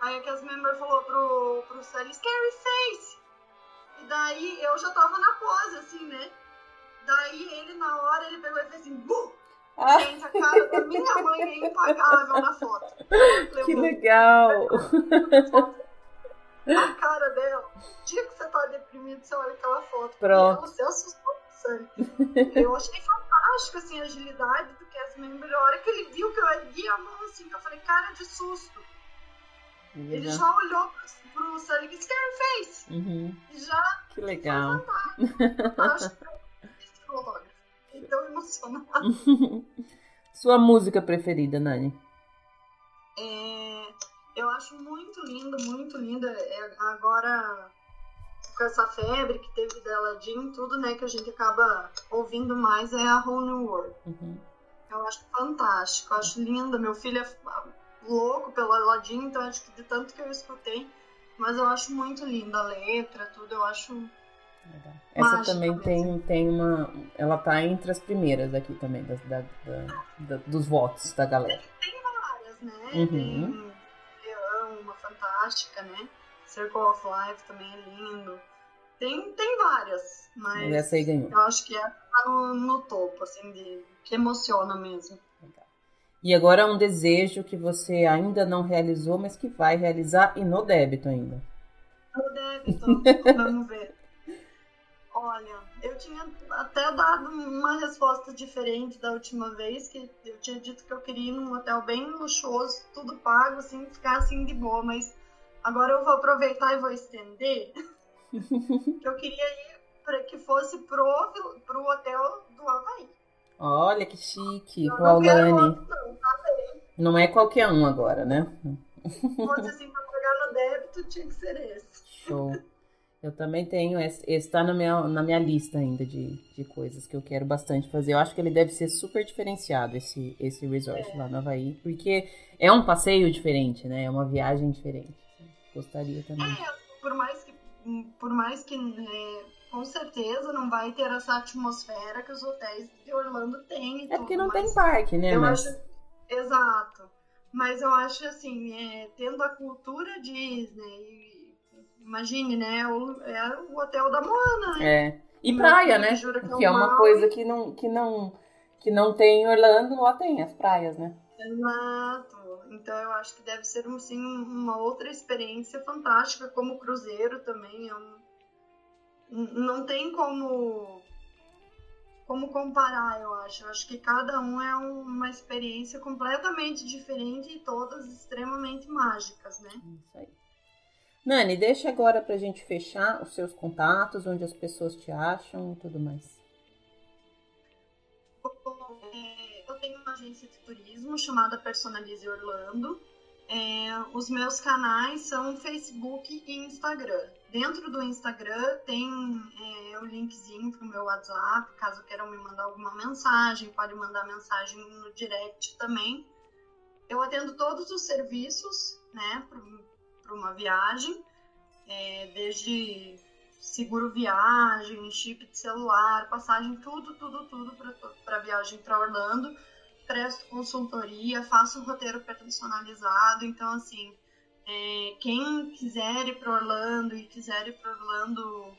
Aí a cast member falou pro, pro Sally, scary face! E daí eu já tava na pose, assim, né? Daí ele, na hora, ele pegou e fez assim, Buh! Ah, Gente, a cara da minha mãe é impagável na foto. que legal! A cara dela, o dia que você tá deprimido, você olha aquela foto. Pronto. Se assustou bastante. Eu achei fantástico, assim, a agilidade do cast member. A hora que ele viu que eu ergui a mão, assim, que eu falei, cara de susto. Ele já olhou pro, pro Sally Scary Face. Uhum, E já que legal. acho que esse foi o autógrafo. Fiquei tão emocionada. Sua música preferida, Nani? É, eu acho muito linda, muito linda. É, agora, com essa febre que teve dela Jean, tudo, né, que a gente acaba ouvindo mais é a Whole New World. Uhum. Eu acho fantástico, eu acho linda. Meu filho é louco pela Aladdin, então acho que de tanto que eu escutei, mas eu acho muito linda a letra, tudo, eu acho. Legal. Essa também mesmo. tem, tem uma. Ela tá entre as primeiras aqui também, das- da- da- da- dos votos da galera. Tem várias, né? Uhum. Tem Leão, uma fantástica, né? Circle of Life também é lindo. Tem, tem várias, mas Mas essa aí ganhou. eu acho que essa tá no, no topo, assim, de, que emociona mesmo. E agora um desejo que você ainda não realizou, mas que vai realizar e no débito ainda. No débito, vamos ver. Olha, eu tinha até dado uma resposta diferente da última vez, que eu tinha dito que eu queria ir num hotel bem luxuoso, tudo pago, assim, ficar assim de boa, mas agora eu vou aproveitar e vou estender. que eu queria ir para que fosse pro, pro hotel do Havaí. Olha que chique, não quero Aulane. outro, não, tá bem. Não é qualquer um agora, né? Fosse assim, pra pagar no débito, tinha que ser esse. Show. Eu também tenho, esse está na minha, na minha lista ainda de, de coisas que eu quero bastante fazer. Eu acho que ele deve ser super diferenciado, esse, esse resort lá no Havaí, porque é um passeio diferente, né? É uma viagem diferente. Gostaria também. É, por mais que, por mais que é, com certeza não vai ter essa atmosfera que os hotéis de Orlando têm. É porque não tem parque, né? Eu Mas acho, exato. Mas eu acho assim, é, tendo a cultura Disney, imagine, né? O, é o hotel da Moana, é. E praia, né? jura que é Que é uma coisa que não, que não, que não tem em Orlando, lá tem as praias, né? Exato. Então eu acho que deve ser assim, uma outra experiência fantástica, como cruzeiro também. É um... Não tem como como comparar, eu acho. Eu acho que cada um é um- uma experiência completamente diferente e todas extremamente mágicas, né? Isso aí. Nani, deixa agora pra gente fechar os seus contatos, onde as pessoas te acham e tudo mais. É, Eu tenho uma agência de turismo chamada Personalize Orlando. É, os meus canais são Facebook e Instagram. Dentro do Instagram tem é, o linkzinho para o meu WhatsApp, caso queiram me mandar alguma mensagem, pode mandar mensagem no direct também. Eu atendo todos os serviços, né, para uma viagem, é, desde seguro viagem, chip de celular, passagem, tudo, tudo, tudo para viagem para Orlando. Presto consultoria, faço um roteiro personalizado. Então, assim, é, quem quiser ir para Orlando e quiser ir para Orlando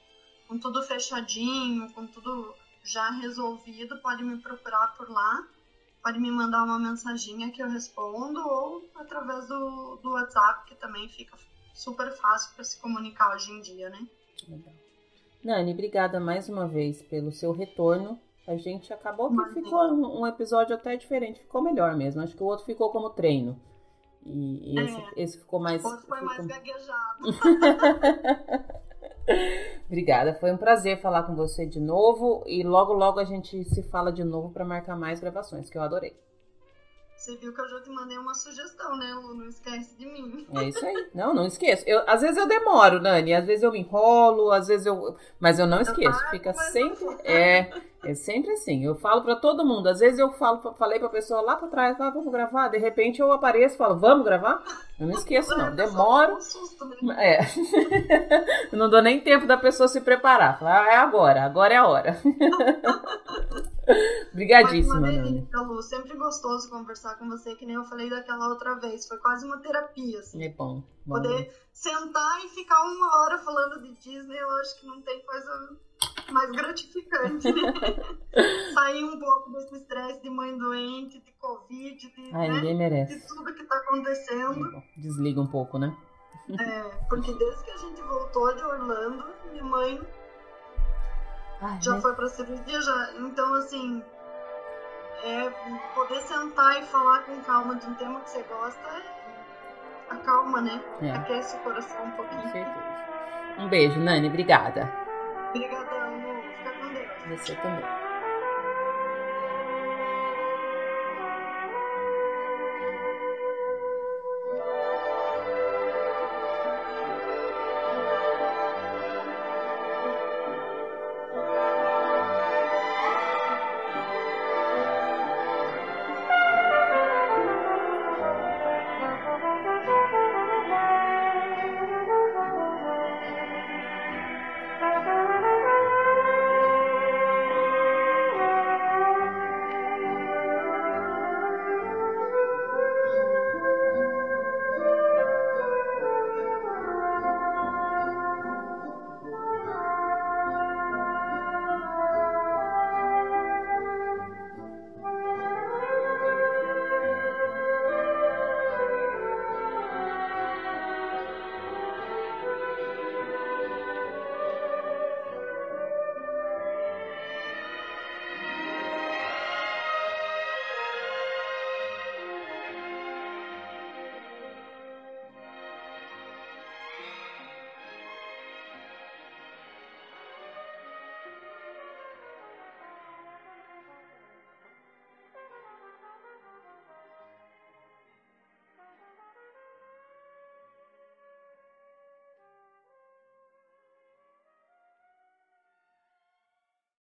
com tudo fechadinho, com tudo já resolvido, pode me procurar por lá. Pode me mandar uma mensaginha que eu respondo ou através do, do WhatsApp, que também fica super fácil para se comunicar hoje em dia, né? Legal. Nani, obrigada mais uma vez pelo seu retorno. A gente acabou que ficou um, um episódio até diferente, ficou melhor mesmo. Acho que o outro ficou como treino. E, e esse, É. esse ficou mais. Outro foi mais ficou- gaguejado. Obrigada, foi um prazer falar com você de novo. E logo, logo a gente se fala de novo para marcar mais gravações, que eu adorei. Você viu que eu já te mandei uma sugestão, né, Lu? Não esquece de mim. É isso aí. Não, não esqueço. Eu, às vezes eu demoro, Nani. Às vezes eu me enrolo, às vezes eu. Mas eu não esqueço. Fica sempre. É. É sempre assim. Eu falo para todo mundo. Às vezes eu falo, falei pra pessoa lá pra trás, ah, vamos gravar. De repente eu apareço e falo, vamos gravar? Eu não esqueço, não. Demoro. Né? É. não dou nem tempo da pessoa se preparar. Falar, ah, é agora, agora é a hora. Obrigadíssima, Nani. Lu, sempre gostoso conversar com você, que nem eu falei daquela outra vez. Foi quase uma terapia, assim. É bom. bom. Poder sentar e ficar uma hora falando de Disney, eu acho que não tem coisa mais gratificante, né? Sair um pouco desse estresse de mãe doente, de Covid, de, Ai, né? ninguém merece. de tudo que tá acontecendo. Desliga um pouco, né? É, porque desde que a gente voltou de Orlando, minha mãe Ai, já foi pra cirurgia, já. Então, assim, é, poder sentar e falar com calma de um tema que você gosta é acalma, né? É. Aquece o coração um pouquinho. Com certeza. Um beijo, Nani. Obrigada. Obrigada, amor. Fica com Deus. Você também.